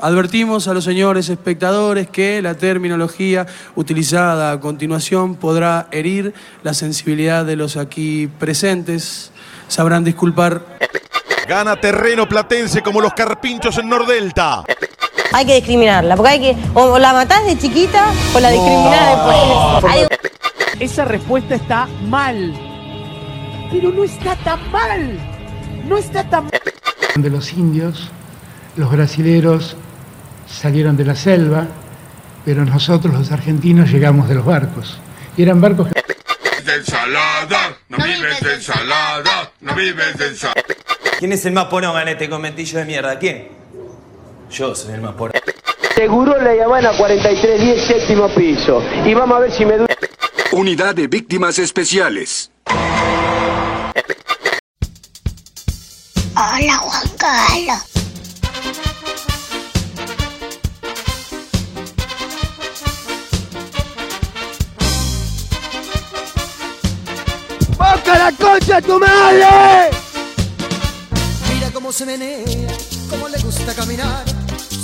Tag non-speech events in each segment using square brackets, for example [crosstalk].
Advertimos a los señores espectadores que la terminología utilizada a continuación podrá herir la sensibilidad de los aquí presentes. Sabrán disculpar. Gana terreno platense como los carpinchos en Nordelta. Hay que discriminarla, porque hay que o la matás de chiquita o la discriminás después. Hay- Esa respuesta está mal. Pero no está tan mal. No está tan mal. de los indios, los brasileros salieron de la selva, pero nosotros los argentinos llegamos de los barcos. Y eran barcos que de ensalada, no vives de ensalada, no vives de ensalada. ¿Quién es el más poronga en este conventillo de mierda? ¿Quién? Yo soy el más poronga. Seguro la Habana 4310, séptimo piso. Y vamos a ver si me. Unidad de víctimas especiales. Hola Juan Carlos. ¡Boca la concha tu madre! Mira cómo se menea, cómo le gusta caminar,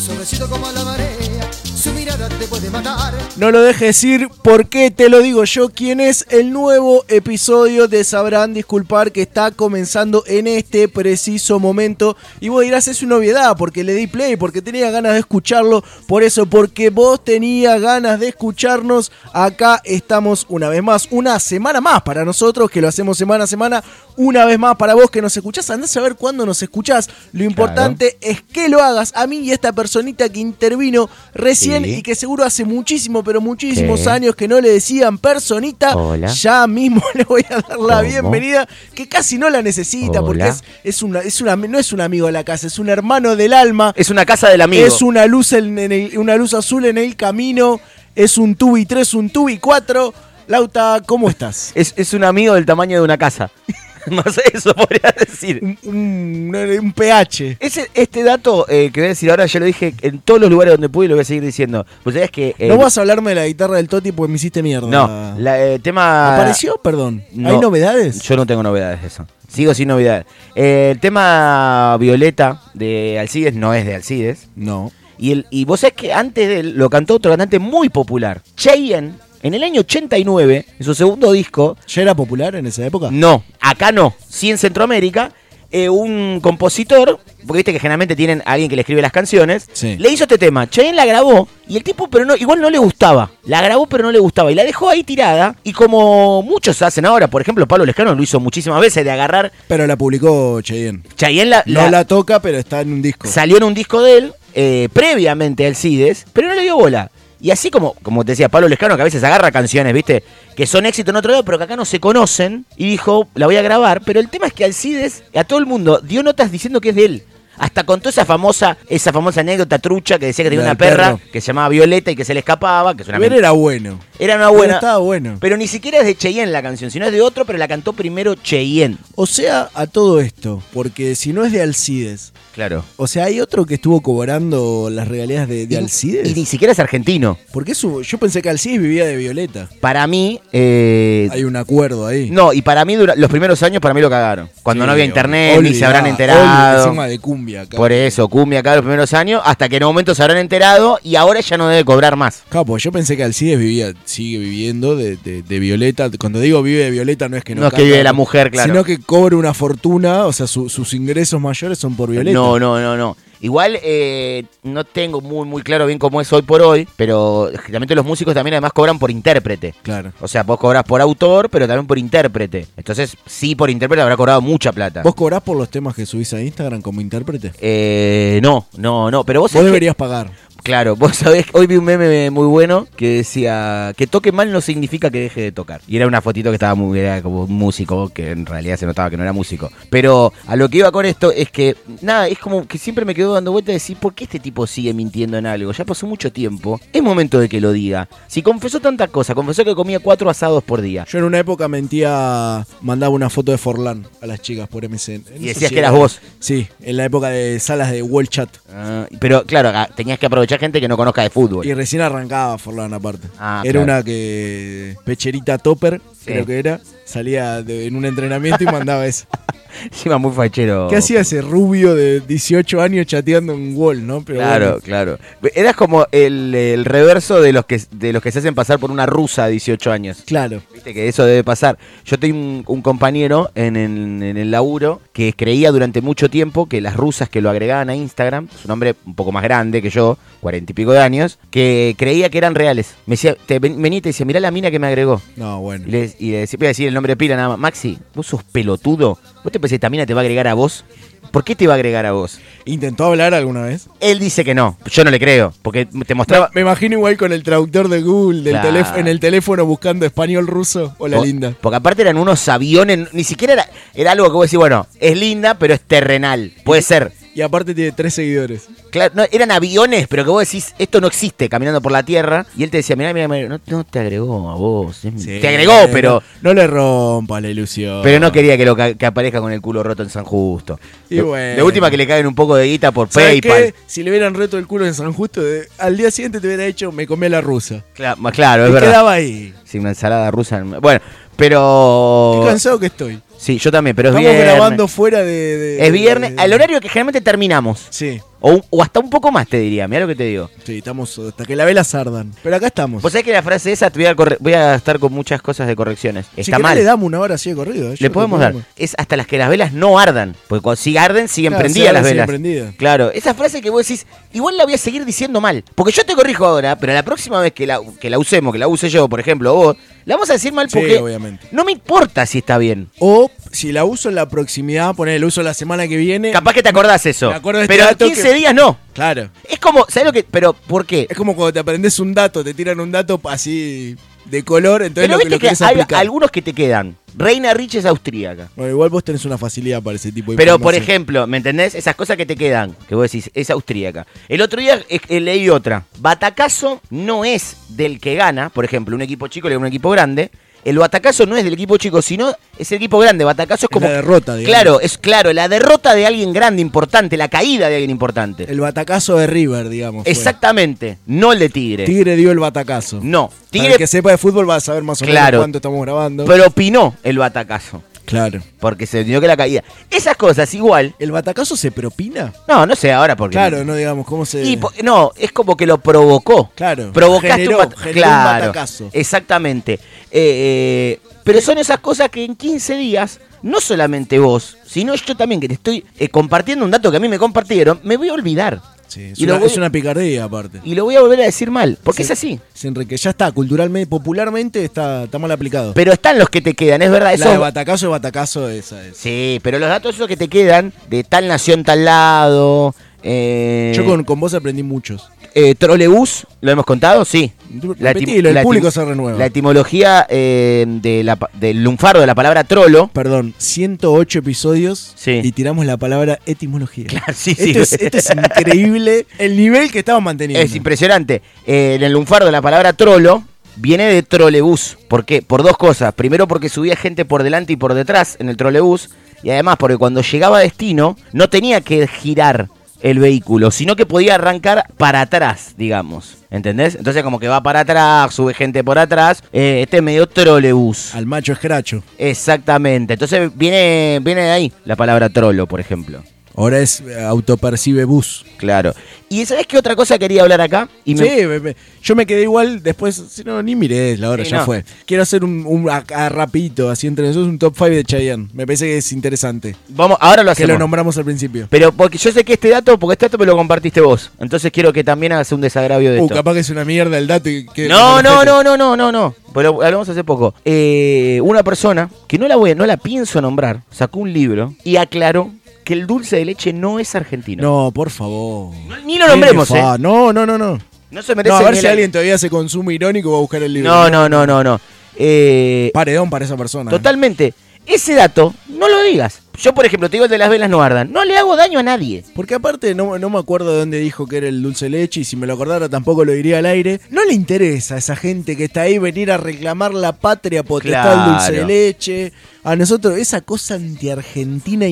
suavecito como la marea, su mirada te puede matar. No lo dejes ir porque te lo digo yo, quién es el nuevo episodio de Sabrán Disculpar que está comenzando en este preciso momento. Y vos dirás, es una novedad porque le di play, porque tenía ganas de escucharlo. Por eso, porque vos tenías ganas de escucharnos, acá estamos una vez más, una semana más para nosotros, que lo hacemos semana a semana. Una vez más para vos que nos escuchás, andás a ver cuándo nos escuchás. Lo importante es que lo hagas a mí y a esta personita que intervino recién Y que seguro hace muchísimo, pero muchísimos ¿Qué? años que no le decían personita. Hola. Ya mismo [laughs] le voy a dar la ¿Cómo? bienvenida, que casi no la necesita, porque es, es una, es una, no es un amigo de la casa, es un hermano del alma. Es una casa del amigo. Es una luz, en, en el- una luz azul en el camino. Es un tubi 3, un tubi 4. Lauta, ¿cómo estás? Es, es un amigo del tamaño de una casa. [laughs] [laughs] Más eso podría decir. Un, un- un pH. Ese, este dato eh, que voy a decir ahora, ya lo dije en todos los lugares donde pude y lo voy a seguir diciendo. Pues que. eh, No vas a hablarme de la guitarra del Toti porque me hiciste mierda. No, la, eh, tema. ¿Apareció? Perdón. No, ¿Hay novedades? Yo no tengo novedades de eso. Sigo sin novedades. Eh, el tema Violeta de Alcides no es de Alcides. No. Y, el, y vos sabés que antes de él lo cantó otro cantante muy popular. Cheyenne, en el año 89, en su segundo disco. ¿Ya era popular en esa época? No, acá no. Sí en Centroamérica. eh, un compositor, porque viste que generalmente tienen a alguien que le escribe las canciones, Sí. le hizo este tema. Cheyenne la grabó y el tipo, pero no, igual no le gustaba. La grabó, pero no le gustaba. Y la dejó ahí tirada. Y como muchos hacen ahora, por ejemplo, Pablo Lescano lo hizo muchísimas veces de agarrar. Pero la publicó Cheyenne. Cheyenne la, No la toca, pero está en un disco. salió en un disco de él, eh, previamente al CIDES, pero no le dio bola. Y así como, como te decía Pablo Lescano, que a veces agarra canciones, ¿viste? Que son éxito en otro lado, pero que acá no se conocen. Y dijo, la voy a grabar. Pero el tema es que Alcides, a todo el mundo, dio notas diciendo que es de él. Hasta contó esa famosa, esa famosa anécdota trucha que decía que tenía una perra perro. que se llamaba Violeta y que se le escapaba, que es una Pero era bueno. era una Pero buena. estaba bueno. Pero ni siquiera es de Cheyenne la canción, sino es de otro, pero la cantó primero Cheyenne. O sea, a todo esto, porque si no es de Alcides, Claro. o sea, hay otro que estuvo cobrando las regalías de, de Alcides. Y ni siquiera es argentino. Porque eso, yo pensé que Alcides vivía de Violeta. Para mí, eh, Hay un acuerdo ahí. No, y para mí dura- los primeros años para mí lo cagaron. Cuando Sí, no había internet, ni se habrán enterado. encima de cumbia acá. Por eso, cumbia acá los primeros años, hasta que en un momento se habrán enterado y ahora ya no debe cobrar más. Capo, yo pensé que Alcides vivía, sigue viviendo de, de- de Violeta. Cuando digo vive de Violeta no es que no No es que vive de la mujer, claro. Sino que cobra una fortuna, o sea, su- sus ingresos mayores son por Violeta. No, no, no, no. Igual eh, no tengo muy, muy claro bien cómo es hoy por hoy, pero generalmente los músicos también además cobran por intérprete. Claro. O sea, vos cobras por autor, pero también por intérprete. Entonces, sí, por intérprete habrá cobrado mucha plata. ¿Vos cobrás por los temas que subís a Instagram como intérprete? Eh, no, no, no. Pero vos, Vos sabés que- deberías pagar. Claro, [laughs] vos sabés, hoy vi un meme muy bueno que decía que toque mal no significa que deje de tocar. Y era una fotito que estaba muy era como un músico, que en realidad se notaba que no era músico. Pero a lo que iba con esto es que, nada, es como que siempre me quedo dando vuelta de decir, ¿por qué este tipo sigue mintiendo en algo? Ya pasó mucho tiempo. Es momento de que lo diga. Si confesó tanta cosa, confesó que comía cuatro asados por día. Yo en una época mentía, mandaba una foto de Forlán a las chicas por MSN. Sé decías que eras era- vos. Sí, en la época de salas de World Chat. Ah, pero claro, ah, tenías que aprovechar gente que no conozca de fútbol. Y recién arrancaba Forlán aparte. Ah, era claro. una que. Pecherita Topper, creo que era. Salía de- en un entrenamiento y mandaba eso. [laughs] [laughs] Encima muy fachero. ¿Qué hacía ese rubio de 18 años chateando en Wall, no? Pero Claro, bueno. claro. Eras como el, el reverso de los que de los que se hacen pasar por una rusa de 18 años. Claro. Viste que eso debe pasar. Yo tengo un, un compañero en el, en el laburo que creía durante mucho tiempo que las rusas que lo agregaban a Instagram, es un hombre un poco más grande que yo, cuarenta y pico de años, que creía que eran reales. Me decía, te, ven- venía y te decía, mirá la mina que me agregó. No, bueno. Y le, y le decía, voy a decir el nombre de pila nada más. Maxi, vos sos pelotudo. ¿Vos te pensás que esta mina te va a agregar a vos? ¿Por qué te va a agregar a vos? ¿Intentó hablar alguna vez? Él dice que no. Yo no le creo. Porque te mostraba. Me, me imagino igual con el traductor de Google del Claro. teléfono, en el teléfono buscando español ruso. Hola, Po- linda. Porque aparte eran unos aviones, ni siquiera era, era algo que vos decís, bueno, es linda, pero es terrenal. Puede ser. Y aparte tiene tres seguidores. Claro, no, eran aviones, pero que vos decís, esto no existe caminando por la tierra. Y él te decía, mira, mira, mira, no, no te agregó a vos. es- te agregó, Eh, pero, No, no le rompa la ilusión. pero no quería que, lo, que aparezca con el culo roto en San Justo. Y de, bueno. de última que le caen un poco de guita por ¿Sabes PayPal. qué? Si le hubieran reto el culo en San Justo, de- al día siguiente te hubiera dicho, me comí la rusa. Claro, claro, es Y verdad. quedaba ahí. Sí, una ensalada rusa. en- Bueno, pero. Qué cansado que estoy. Sí, yo también, pero es Estamos viernes. grabando fuera de... de- Es viernes, de- al horario que generalmente terminamos. Sí, O, hasta un poco más, te diría. Mira lo que te digo. sí, estamos hasta que la vela sardan. Pero acá estamos. Vos sabés que la frase esa, te voy a, corre- voy a estar con muchas cosas de correcciones. si Está querés mal. le damos una hora así de corrido. eh, Le podemos dar. Es hasta las que las velas no ardan. Porque cuando si arden, siguen Claro, prendidas si las arden, velas. prendidas. Claro, esa frase que vos decís, igual la voy a seguir diciendo mal. Porque yo te corrijo ahora, pero la próxima vez que la, que la usemos, que la use yo, por ejemplo, o vos, la vamos a decir mal Sí, porque obviamente. no me importa si está bien. O si la uso en la proximidad, poner el uso la semana que viene. Capaz que te acordás eso. Me acuerdo de este pero dato 15 que- días no. Claro. Es como, ¿sabes lo que? Pero, ¿por qué? Es como cuando te aprendes un dato, te tiran un dato así de color, entonces Pero lo, que viste lo que querés hay aplicar. algunos que te quedan. Reina Rich es austríaca. Bueno, igual vos tenés una facilidad para ese tipo de Pero, por ejemplo, ¿me entendés? Esas cosas que te quedan, que vos decís, es austríaca. El otro día eh, eh, leí otra. Batacazo no es del que gana, por ejemplo, un equipo chico le a un equipo grande. El batacazo no es del equipo chico, sino es el equipo grande. Batacazo es como. la derrota, digamos. Claro, es claro, la derrota de alguien grande, importante, la caída de alguien importante. El batacazo de River, digamos. fue. Exactamente, no el de Tigre. Tigre dio el batacazo. No, Para Tigre el que sepa de fútbol va a saber más o menos Claro. cuánto estamos grabando. pero opinó el batacazo. Claro. Porque se dio que la caída. Esas cosas igual. ¿El batacazo se propina? No, no sé ahora porque. Claro, no digamos cómo se... Y no, es como que lo provocó. Claro, Provocaste generó- un, bat- generó un claro, batacazo. Exactamente. Eh, eh, pero son esas cosas que en 15 días, no solamente vos, sino yo también que te estoy eh, compartiendo un dato que a mí me compartieron, me voy a olvidar. Sí, es, y, una, voy, es una picardía aparte. y lo voy a volver a decir mal, porque es así. Se enrique, ya está, culturalmente, popularmente está, está mal aplicado. Pero están los que te quedan, es verdad. la Eso, de batacazo es batacazo esa es. sí, pero los datos esos que te quedan, de tal nación, tal lado. Eh, Yo con, con vos aprendí muchos. Eh, trolebús, ¿lo hemos contado? Sí. La Repetilo, el la público se renueva. La etimología eh, de la del lunfardo de la palabra trolo. Perdón, 108 episodios Sí. y tiramos la palabra etimología. [laughs] Claro, sí, sí. Esto, es, esto es increíble el nivel que estamos manteniendo. Es impresionante. Eh, en el lunfardo la palabra trolo viene de trolebús. ¿Por qué? Por dos cosas. Primero porque subía gente por delante y por detrás en el trolebús. Y además porque cuando llegaba a destino no tenía que girar el vehículo, sino que podía arrancar para atrás, digamos. ¿Entendés? Entonces como que va para atrás, sube gente por atrás. Eh, este es medio trolebús. Al macho escracho. Exactamente. Entonces viene, viene de ahí la palabra trolo, por ejemplo. Ahora es eh, autopercibe bus. Claro. ¿Y sabes qué otra cosa quería hablar acá? Y me- Sí, me- me- yo me quedé igual después, si no, ni miré la hora, Sí, ya no. fue. Quiero hacer un, rapidito, así entre nosotros, un top 5 de Chayanne. Me parece que es interesante. Vamos, ahora lo Que hacemos. lo nombramos al principio. Pero porque yo sé que este dato, porque este dato me lo compartiste vos. Entonces quiero que también hagas un desagravio de Uh, esto. capaz que es una mierda el dato y que... No, que no, no, no, no, no, no. Pero hablamos hace poco. Eh, una persona que no la voy, no la pienso nombrar, sacó un libro y aclaró que el dulce de leche no es argentino. No, por favor. Ni lo nombremos, eh. No, no, no, no. No se merece No, a ver si alguien todavía se consume irónico va a buscar el libro. No, no, no, no, no. Eh, Paredón para esa persona. ¿eh? totalmente. Ese dato, no lo digas. Yo, por ejemplo, te digo el de las velas no ardan. No le hago daño a nadie. Porque aparte no, no me acuerdo de dónde dijo que era el dulce leche y si me lo acordara tampoco lo diría al aire. No le interesa a esa gente que está ahí venir a reclamar la patria potestad del dulce de Claro. leche. A nosotros esa cosa antiargentina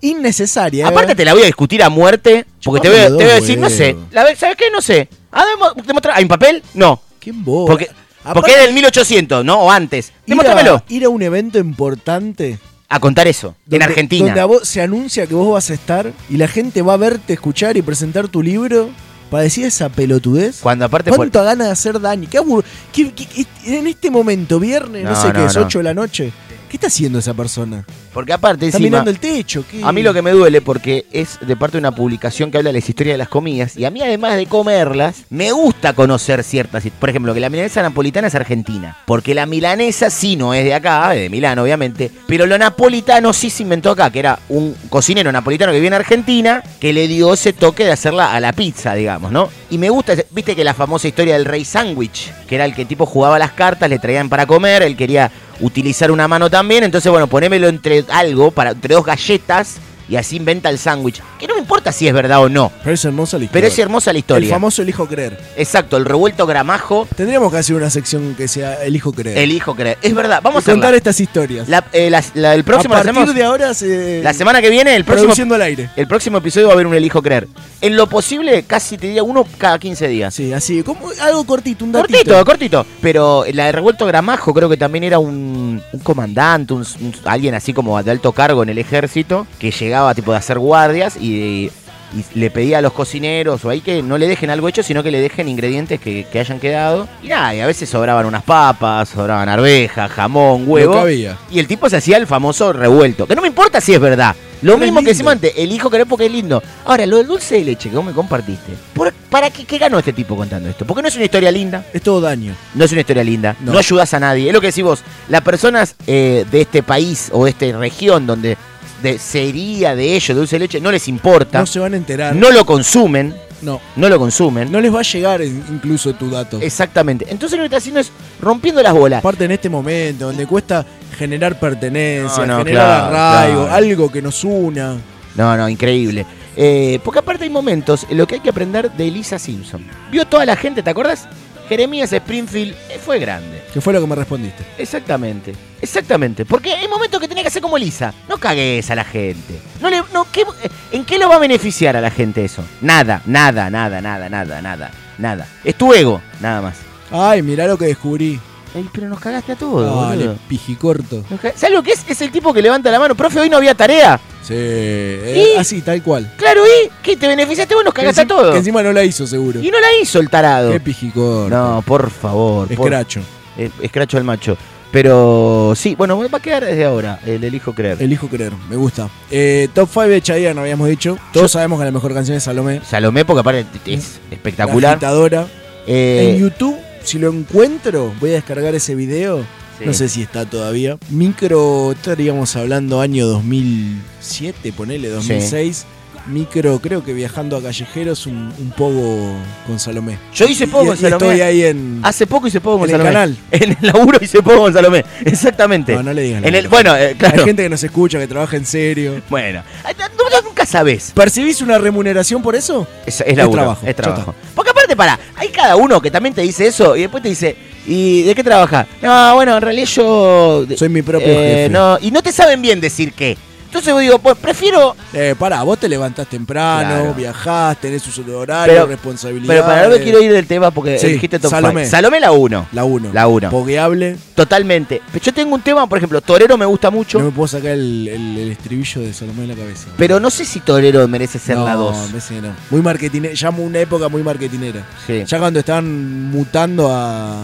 innecesaria. ¿eh? Aparte te la voy a discutir a muerte, porque te voy, a- Chupame te voy a los decir, no sé. La ¿Sabes qué? No sé. A ver, mo- demostra- ¿Hay un papel? No. ¿Quién vos? Porque, porque es del 1800, ¿no? O antes. Demóstramelo. ir a un evento importante a contar eso, en Argentina. Donde a vos se anuncia que vos vas a estar y la gente va a verte, escuchar y presentar tu libro para decir esa pelotudez. Cuando aparte por- ¿Cuánto ganas de hacer daño? ¿Qué qué- en este momento, viernes, no, No, sé qué es, no. 8 de la noche, ¿qué está haciendo esa persona? Porque aparte Está encima- mirando el techo. ¿qué? A mí lo que me duele porque es de parte de una publicación que habla de la historia de las comidas y a mí además de comerlas, me gusta conocer ciertas... Por ejemplo, que la milanesa napolitana es argentina. Porque la milanesa sí no es de acá, es de Milán obviamente, pero lo napolitano sí se inventó acá, que era un cocinero napolitano que vive en Argentina que le dio ese toque de hacerla a la pizza, digamos, ¿no? Y me gusta, viste que la famosa historia del rey sándwich, que era el que tipo jugaba las cartas, le traían para comer, él quería utilizar una mano también, entonces bueno, ponémelo entre algo, para, entre dos galletas, y así inventa el sándwich. Que no me importa si es verdad o no. Pero es hermosa la historia. Pero es hermosa la historia. El famoso elijo creer. Exacto, el revuelto gramajo, Tendríamos que hacer una sección que sea elijo creer. elijo creer. Es verdad, vamos Y a contar estas historias. La- eh, la- la- el próximo a partir de ahora se... La semana que viene, el próximo, al aire. el próximo episodio va a haber un elijo creer. En lo posible, casi te diría uno cada 15 días. Sí, así, como algo cortito, un datito. Cortito, cortito. Pero la de revuelto gramajo creo que también era un, un comandante, un, un- alguien así como de alto cargo en el ejército, que llegaba tipo de hacer guardias y, y le pedía a los cocineros o ahí que no le dejen algo hecho, sino que le dejen ingredientes que, que hayan quedado. Y nada, y a veces sobraban unas papas, sobraban arvejas, jamón, huevo. Había. Y el tipo se hacía el famoso revuelto. Que no me importa si es verdad. Lo Pero mismo que decimos antes, elijo querer porque es lindo. Ahora, lo del dulce de leche que vos me compartiste. ¿por- ¿Para qué, qué ganó este tipo contando esto? Porque no es una historia linda. Es todo daño. No es una historia linda. No, No. ayudas a nadie. Es lo que decís vos. Las personas eh, de este país o de esta región donde de, sería de ellos dulce de leche no les importa. No se van a enterar. No lo consumen. No. No lo consumen. No les va a llegar in- incluso tu dato. Exactamente. Entonces lo que está haciendo es rompiendo las bolas. Aparte en este momento, donde cuesta generar pertenencia, No, no, generar claro, arraigo, claro. algo que nos una. No, no, increíble. Eh, porque aparte hay momentos en los que hay que aprender de Elisa Simpson. Vio toda la gente, ¿te acordás? Jeremías Springfield eh, fue grande. Que fue lo que me respondiste. Exactamente, exactamente. Porque hay momentos que tenía que hacer como Elisa. No cagues a la gente. No le, no, ¿qué- ¿En qué lo va a beneficiar a la gente eso? Nada, nada, nada, nada, nada, nada, nada. Es tu ego, nada más. Ay, mirá lo que descubrí. Ey, pero nos cagaste a todos, Dale, pijicorto. ¿Sabes lo que es? Es el tipo que levanta la mano. Profe, hoy no había tarea. Sí, eh, ¿Y? así, tal cual. Claro, ¿y? ¿Qué? ¿Te beneficiaste vos? Nos cagaste a todos. Que encima no la hizo, seguro. Y no la hizo el tarado. Qué pijicorto. No, por favor. por- Escracho. Eh, Escracho al macho. Pero sí, bueno, va a quedar desde ahora el elijo creer. Elijo creer, me gusta. Eh, top 5 de Chayanne, habíamos dicho. Todos sabemos que la mejor canción es Salomé. Salomé, porque aparte es La espectacular. agitadora. Eh, En YouTube, si lo encuentro, voy a descargar ese video. Sí. No sé si está todavía. Micro, estaríamos hablando año 2007, ponele, 2006. Micro, creo que viajando a callejeros, un, un poco con Salomé. Yo hice poco con Salomé. Estoy ahí en. Hace poco hice poco con en el Salomé. canal. [laughs] En el laburo hice poco con Salomé. Exactamente. No, no le digas En el, bueno, eh, claro. Hay gente que nos escucha, que trabaja en serio. Bueno, no- nunca sabes. ¿Percibís una remuneración por eso? Es, es laburo, trabajo, Es trabajo. Porque aparte, para, hay cada uno que también te dice eso y después te dice, ¿y de qué trabajas? No, bueno, en realidad yo. Soy mi propio eh, jefe. No, y no te saben bien decir qué. Entonces yo digo, pues prefiero. Eh, pará, vos te levantás temprano, Claro. viajás, tenés sus horarios, responsabilidades. Pero para no me quiero ir del tema porque Sí, dijiste top Salomé. five. Salomé la 1. La 1. La 1. Pogueable. Totalmente. Pero yo tengo un tema, por ejemplo, Torero me gusta mucho, No me puedo sacar el, el- el estribillo de Salomé de la cabeza. pero no sé si Torero merece ser la No, 2. me parece que no. Muy marketinera. Ya una época muy marketinera. Sí. Ya cuando estaban mutando a,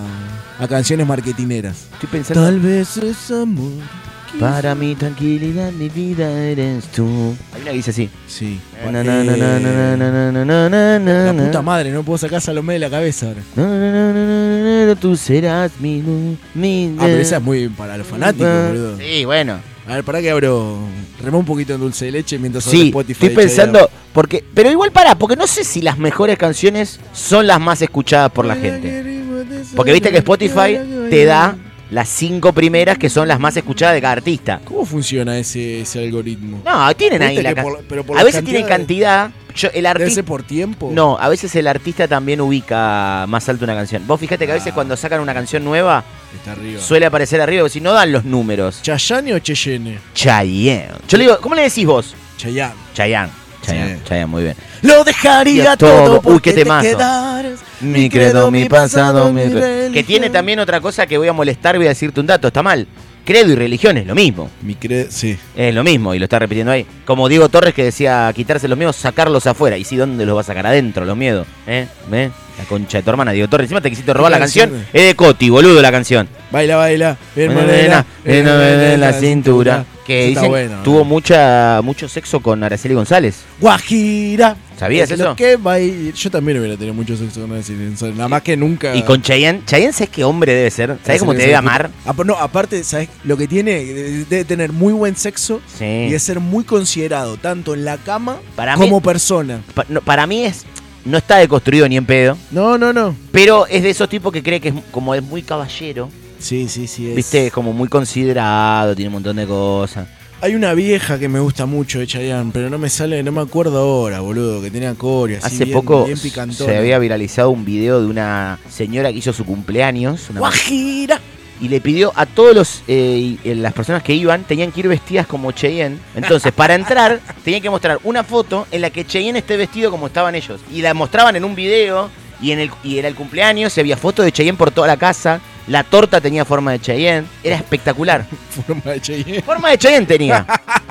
a canciones marketineras. Estoy pensando. Tal vez es amor. Para mi tranquilidad, mi vida eres tú. Hay una que dice así. Sí. La puta madre, no puedo sacar Salomé de la cabeza ahora. Tú serás mi Ah, pero esa es muy para los fanáticos, boludo. Sí, bueno. A ver, para que abro. Remó un poquito en dulce de leche mientras sí, Spotify. Estoy pensando, porque. Pero igual para, porque no sé si las mejores canciones son las más escuchadas por la gente. Porque viste que Spotify te da las cinco primeras que son las más escuchadas de cada artista. ¿Cómo funciona ese, ese algoritmo? No, tienen ahí la por- pero por A veces tienen cantidad. Yo, el ¿Debe artista. ser por tiempo? No, a veces el artista también ubica más alto una canción. Vos fíjate que a veces cuando sacan una canción nueva Está arriba. suele aparecer arriba, si no dan los números. ¿Chayane o Cheyenne? Chayanne. Yo le digo, ¿cómo le decís vos? Chayanne. Chayanne. Chayanne, Sí. Chayanne, muy bien. Lo dejaría todo, todo. Uy, qué te quedaras. Mi credo, mi pasado, mi... Que tiene también otra cosa que voy a molestar, voy a decirte un dato, está mal. Credo y religión es lo mismo. Mi cre sí. Es lo mismo y lo está repitiendo ahí. Como Diego Torres que decía quitarse los miedos, sacarlos afuera. Y sí, ¿dónde los va a sacar? Adentro, los miedos. ¿Eh? ¿Eh? La concha de tu hermana, Diego Torres. Encima te quisiste robar la canción canción. Es de Coti, boludo, la canción. Baila, baila. Bien, Morena, me den la cintura. Que dicen bueno, tuvo mucha, mucho sexo con Araceli González. Guajira. ¿Sabías eso? que baila- Yo también hubiera tenido mucho sexo con ese Nada más que nunca. Y con Chayanne. Chayanne, ¿sabes qué hombre debe ser? ¿Sabes cómo te debe amar? Apa- no, aparte, ¿sabes? Lo que tiene, de- debe tener muy buen sexo Sí. y de ser muy considerado, tanto en la cama Para mí- como persona. Pa- no, para mí es. No está deconstruido ni en pedo. No, no, no. Pero es de esos tipos que cree que es como es muy caballero. Sí, sí, sí. Es. Viste, es como muy considerado, tiene un montón de cosas. Hay una vieja que me gusta mucho de Chayanne, pero no me sale, no me acuerdo ahora, boludo, que tenía coreo así Hace bien- poco bien se había viralizado un video de una señora que hizo su cumpleaños. una Guajira. y le pidió a todos los eh, eh, las personas que iban tenían que ir vestidas como Cheyenne. Entonces, para entrar, [laughs] tenían que mostrar una foto en la que Cheyenne esté vestido como estaban ellos. Y la mostraban en un video y en el y era el cumpleaños, se había fotos de Cheyenne por toda la casa. La torta tenía forma de Cheyenne, era espectacular. [laughs] Forma de Cheyenne. Forma de Cheyenne tenía.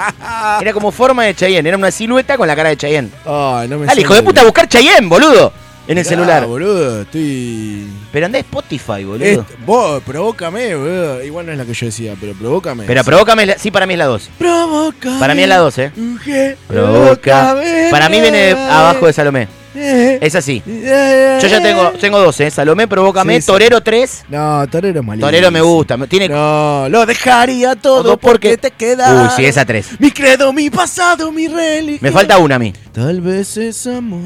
[laughs] Era como forma de Cheyenne, era una silueta con la cara de Cheyenne. Ay, no me Dale, hijo de puta, buscar Cheyenne, boludo. En el Mirá, celular. boludo, estoy. Pero anda a Spotify, boludo. Est- vos, provócame, boludo. Igual no es la que yo decía, pero provócame. Pero provócame, la- sí, para mí es la 2. Provócame. Para mí es la 2, eh. provócame. Para mí viene abajo de Salomé. [laughs] Es así. Yo ya tengo, tengo dos, ¿eh? Salomé, Provócame, Sí, sí. Torero 3. No, Torero es malísimo. Torero me gusta. me- Tiene. No, lo dejaría todo Todo porque porque- te queda. Uy, sí, esa 3. Mi credo, mi pasado, mi religión. Me falta una a mí. Tal vez es amor.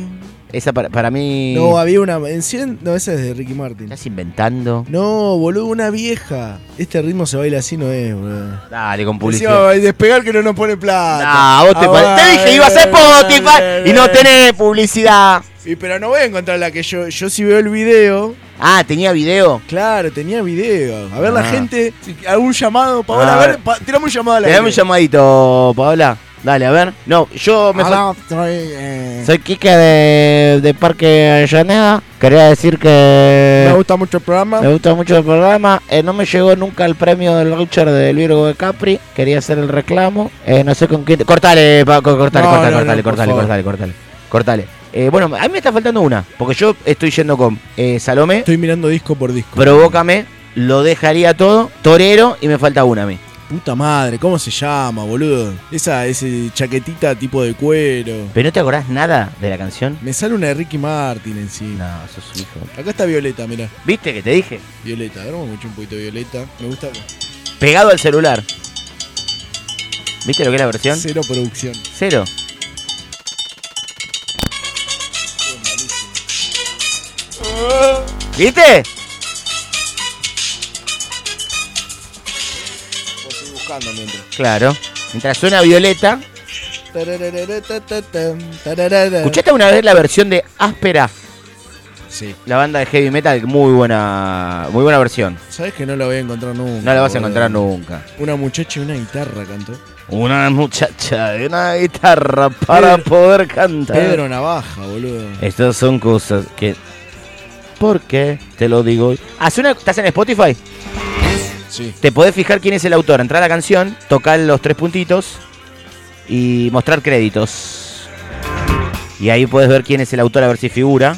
Esa para, para mí. No, había una. En 100, no, esa es de Ricky Martin. Estás inventando. No, boludo, una vieja. Este ritmo se baila así, no es, boludo. Dale, con publicidad. va a despegar que no nos pone plata. No, vos te, Ah, te dije, iba a Spotify y no tenés publicidad. Y pero no voy a encontrar la que yo. Yo si veo el video. Ah, tenía video. Claro, tenía video. A ver la Ah. gente. ¿Algún llamado? Paola, Ah. a ver, pa- tirame un llamado a la un llamadito, Paola. Dale, a ver. No, yo me fal- eh, Soy Kike de, de Parque Avellaneda. Quería decir que. Me gusta mucho el programa. Me gusta mucho el programa. Eh, no me llegó nunca el premio del voucher del Virgo de Capri. Quería hacer el reclamo. Eh, no sé con quién. Cortale, Paco, cortale, No, cortale, no, cortale, no, cortale, cortale, cortale, cortale. Eh, bueno, a mí me está faltando una. Porque yo estoy yendo con eh, Salomé, Estoy mirando disco por disco. Provócame, lo dejaría todo, Torero y me falta una a mí. Puta madre, ¿cómo se llama, boludo? Esa, ese chaquetita tipo de cuero. ¿Pero no te acordás nada de la canción? Me sale una de Ricky Martin en sí. No, sos un hijo. Acá está Violeta, mira. ¿Viste que te dije? Violeta, a ver, vamos a escuchar un poquito de Violeta. Me gusta. Pegado al celular. ¿Viste lo que es la versión? Cero producción. Cero. ¿Viste? Mientras. Claro. Mientras suena Violeta. ¿Escuchaste una vez la versión de Áspera? Sí. La banda de heavy metal, muy buena, muy buena versión. Sabes que no la voy a encontrar nunca. No la vas a encontrar nunca. Una muchacha y una guitarra cantó. Una muchacha de una guitarra para Pedro- poder cantar. Pedro Navaja, boludo. Estas son cosas que. ¿Por qué? Te lo digo. Haz una- ¿Estás en Spotify? Sí. Te podés fijar quién es el autor. Entrar a la canción, tocar los tres puntitos y mostrar créditos. Y ahí puedes ver quién es el autor, a ver si figura.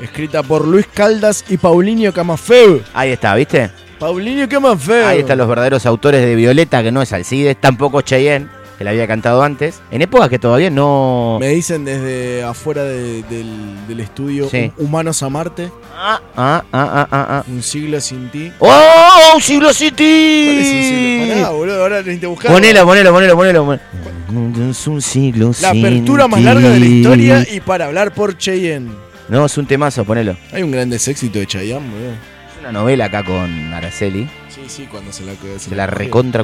Escrita por Luis Caldas y Paulinho Camafeu. Ahí está, ¿viste? Paulinho Camafeu. Ahí están los verdaderos autores de Violeta, que no es Alcides, tampoco Cheyenne, que la había cantado antes. En épocas que todavía no. Me dicen desde afuera de- del, del estudio Sí. "Hum- Humanos a Marte. Ah, ah, ah, ah, ah. Un siglo sin ti. ¡Oh! ¡Un siglo ¿Cuál es un siglo? Pará, boludo, ahora necesito buscar. Ponelo, ponelo, ponelo, ponelo. ponelo. Es un siglo La sin apertura más ti. larga de la historia y para hablar por Cheyenne. No, es un temazo, ponelo. Hay un grande éxito de Chayanne, boludo. Es una novela acá con Araceli. Sí, sí, cuando se la Se la recontra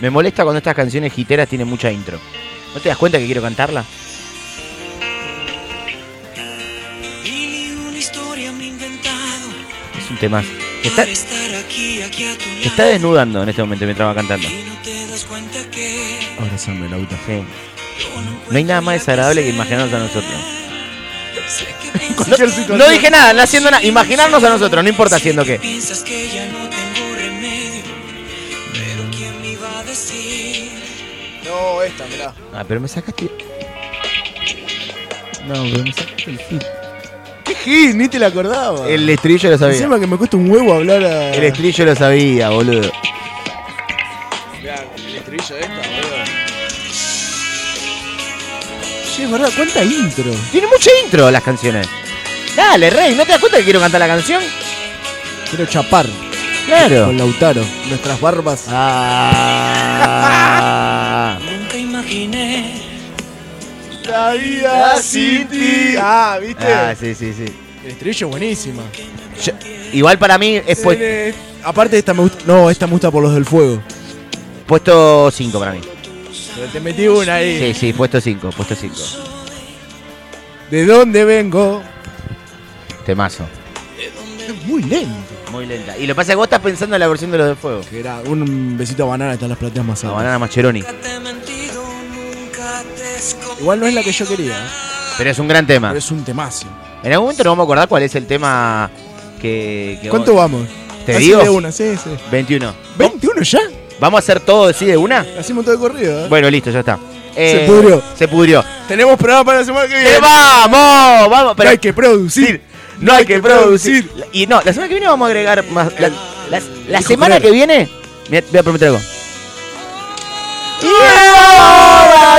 Me molesta cuando estas canciones giteras tienen mucha intro. ¿No te das cuenta que quiero cantarla? Es un tema. Te está, te está desnudando en este momento mientras va cantando. Abrazame el auto. Sí. No hay nada más desagradable que imaginarnos a nosotros. [laughs] Situación. No dije nada, no haciendo nada. Imaginarnos a nosotros, no importa haciendo qué. Esta, mirá. Ah, pero me sacaste. No, pero me sacaste el hit. ¿Qué hit? Ni te la acordaba. El estribillo lo sabía. Encima que me cuesta un huevo hablar a. El estribillo lo sabía, boludo. Mirá, el estribillo de esta, boludo. Sí, es verdad, ¿cuánta intro? Tiene mucho intro las canciones. Dale, Rey, ¿no te das cuenta que quiero cantar la canción? Quiero chapar. Claro. Con Lautaro. Nuestras barbas. Ah. [laughs] Imaginé La vida sin ti. Ah, ¿viste? Ah, sí, sí, sí. El estribillo es buenísima. Yo- igual para mí es pu- Tiene- Aparte, esta me gusta. No, esta me gusta por los del fuego. puesto 5 para mí. Pero te metí una ahí. Sí, sí, puesto 5, puesto 5. ¿De dónde vengo? Temazo. Es muy lento. Muy lenta. Y lo que pasa es que vos estás pensando en la versión de los de fuego. Que era un besito a banana, están las plateas más La altas. banana Mascheroni. Igual no es la que yo quería, ¿eh? Pero es un gran tema. pero es un temazo. En algún momento nos vamos a acordar cuál es el tema que. que ¿Cuánto vos- vamos? ¿Te Así digo? de una, sí, sí. 21. ¿21 ya? ¿Vamos a hacer todo así de una? Hacemos todo de corrido, ¿eh? Bueno, listo, ya está. Se pudrió. Se pudrió. Tenemos programa para la semana que ¡Eh, viene. ¡Vamos! ¡Vamos! Pero no hay que producir. no hay que producir. Y no, la semana que viene vamos a agregar más. La, la- la Dijo semana que viene. Mira, voy a prometer algo. Y ahora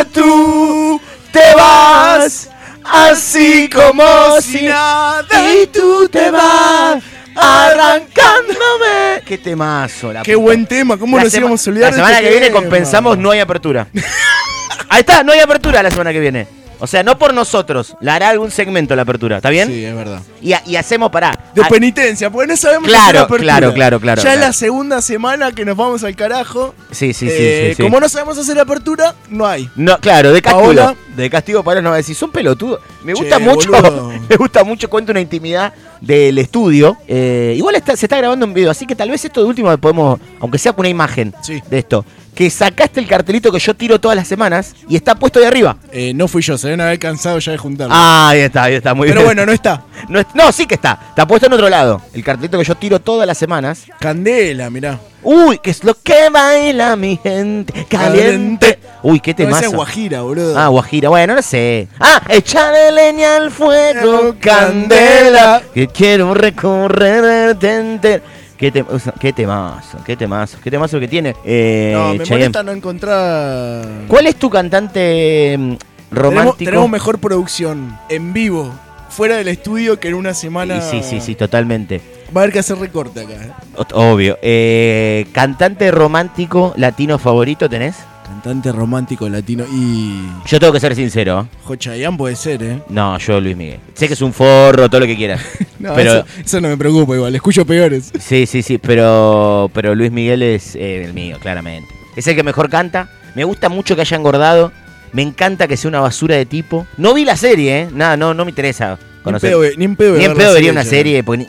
tú te vas así como si nada. Y tú te vas arrancándome. Qué temazo. La Qué puta. buen tema, ¿cómo La nos sema- íbamos a olvidar La de semana este que viene tema? compensamos no hay apertura. [laughs] Ahí está, no hay apertura la semana que viene. O sea, no por nosotros. La hará algún segmento la apertura, ¿está bien? Sí, es verdad. Y, y hacemos, pará. De penitencia, porque no sabemos Claro, hacer apertura. claro, claro, claro, Ya es la segunda semana que nos vamos al carajo. Sí, sí, sí, Eh, sí, sí. Como no sabemos hacer apertura, no hay. No, claro, de castigo. Paola. De castigo para no va a decir, son pelotudos. Me Che, gusta mucho, boludo. [laughs] me gusta mucho, cuento una intimidad del estudio. Eh, igual está- se está grabando un video, así que tal vez esto de último podemos, aunque sea con una imagen Sí. de esto, que sacaste el cartelito que yo tiro todas las semanas y está puesto de arriba. Eh, no fui yo, se deben haber cansado ya de juntarlo. Ah, ahí está, ahí está, muy Pero bien. bueno, no está. [laughs] No, es- no, sí que está. Está puesto en otro lado. El cartelito que yo tiro todas las semanas. Candela, mirá. Uy, ¿qué es lo que baila mi gente? Caliente. Uy, qué No, esa temazo. es Guajira, boludo. Ah, Guajira, bueno, no sé. Ah, echarle leña al fuego, Candela. que quiero recorrerte entero. Qué, te- qué temazo, qué temazo, qué temazo que tiene. Eh, no, me Chayanne. molesta no encontrar. ¿Cuál es tu cantante mm, Tenemos, romántico? tenemos mejor producción en vivo, fuera del estudio, que en una semana. Y sí, sí, sí, totalmente. Va a haber que hacer recorte acá. ¿eh? Obvio. Eh, ¿Cantante romántico latino favorito tenés? Cantante romántico latino y. Yo tengo que ser sincero. Jochayán puede ser, ¿eh? No, yo Luis Miguel. Sé que es un forro, todo lo que quieras. [laughs] No, pero eso, eso no me preocupa igual, escucho peores. Sí, sí, sí, pero, pero Luis Miguel es eh, el mío, claramente. Es el que mejor canta. Me gusta mucho que haya engordado. Me encanta que sea una basura de tipo. No vi la serie, ¿eh? Nada, no, no me interesa conocer. ni en pedo, Ni en pedo vería una serie, porque,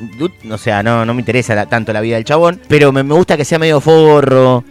o sea, no, no me interesa la- tanto la vida del chabón. Pero me, me gusta que sea medio forro.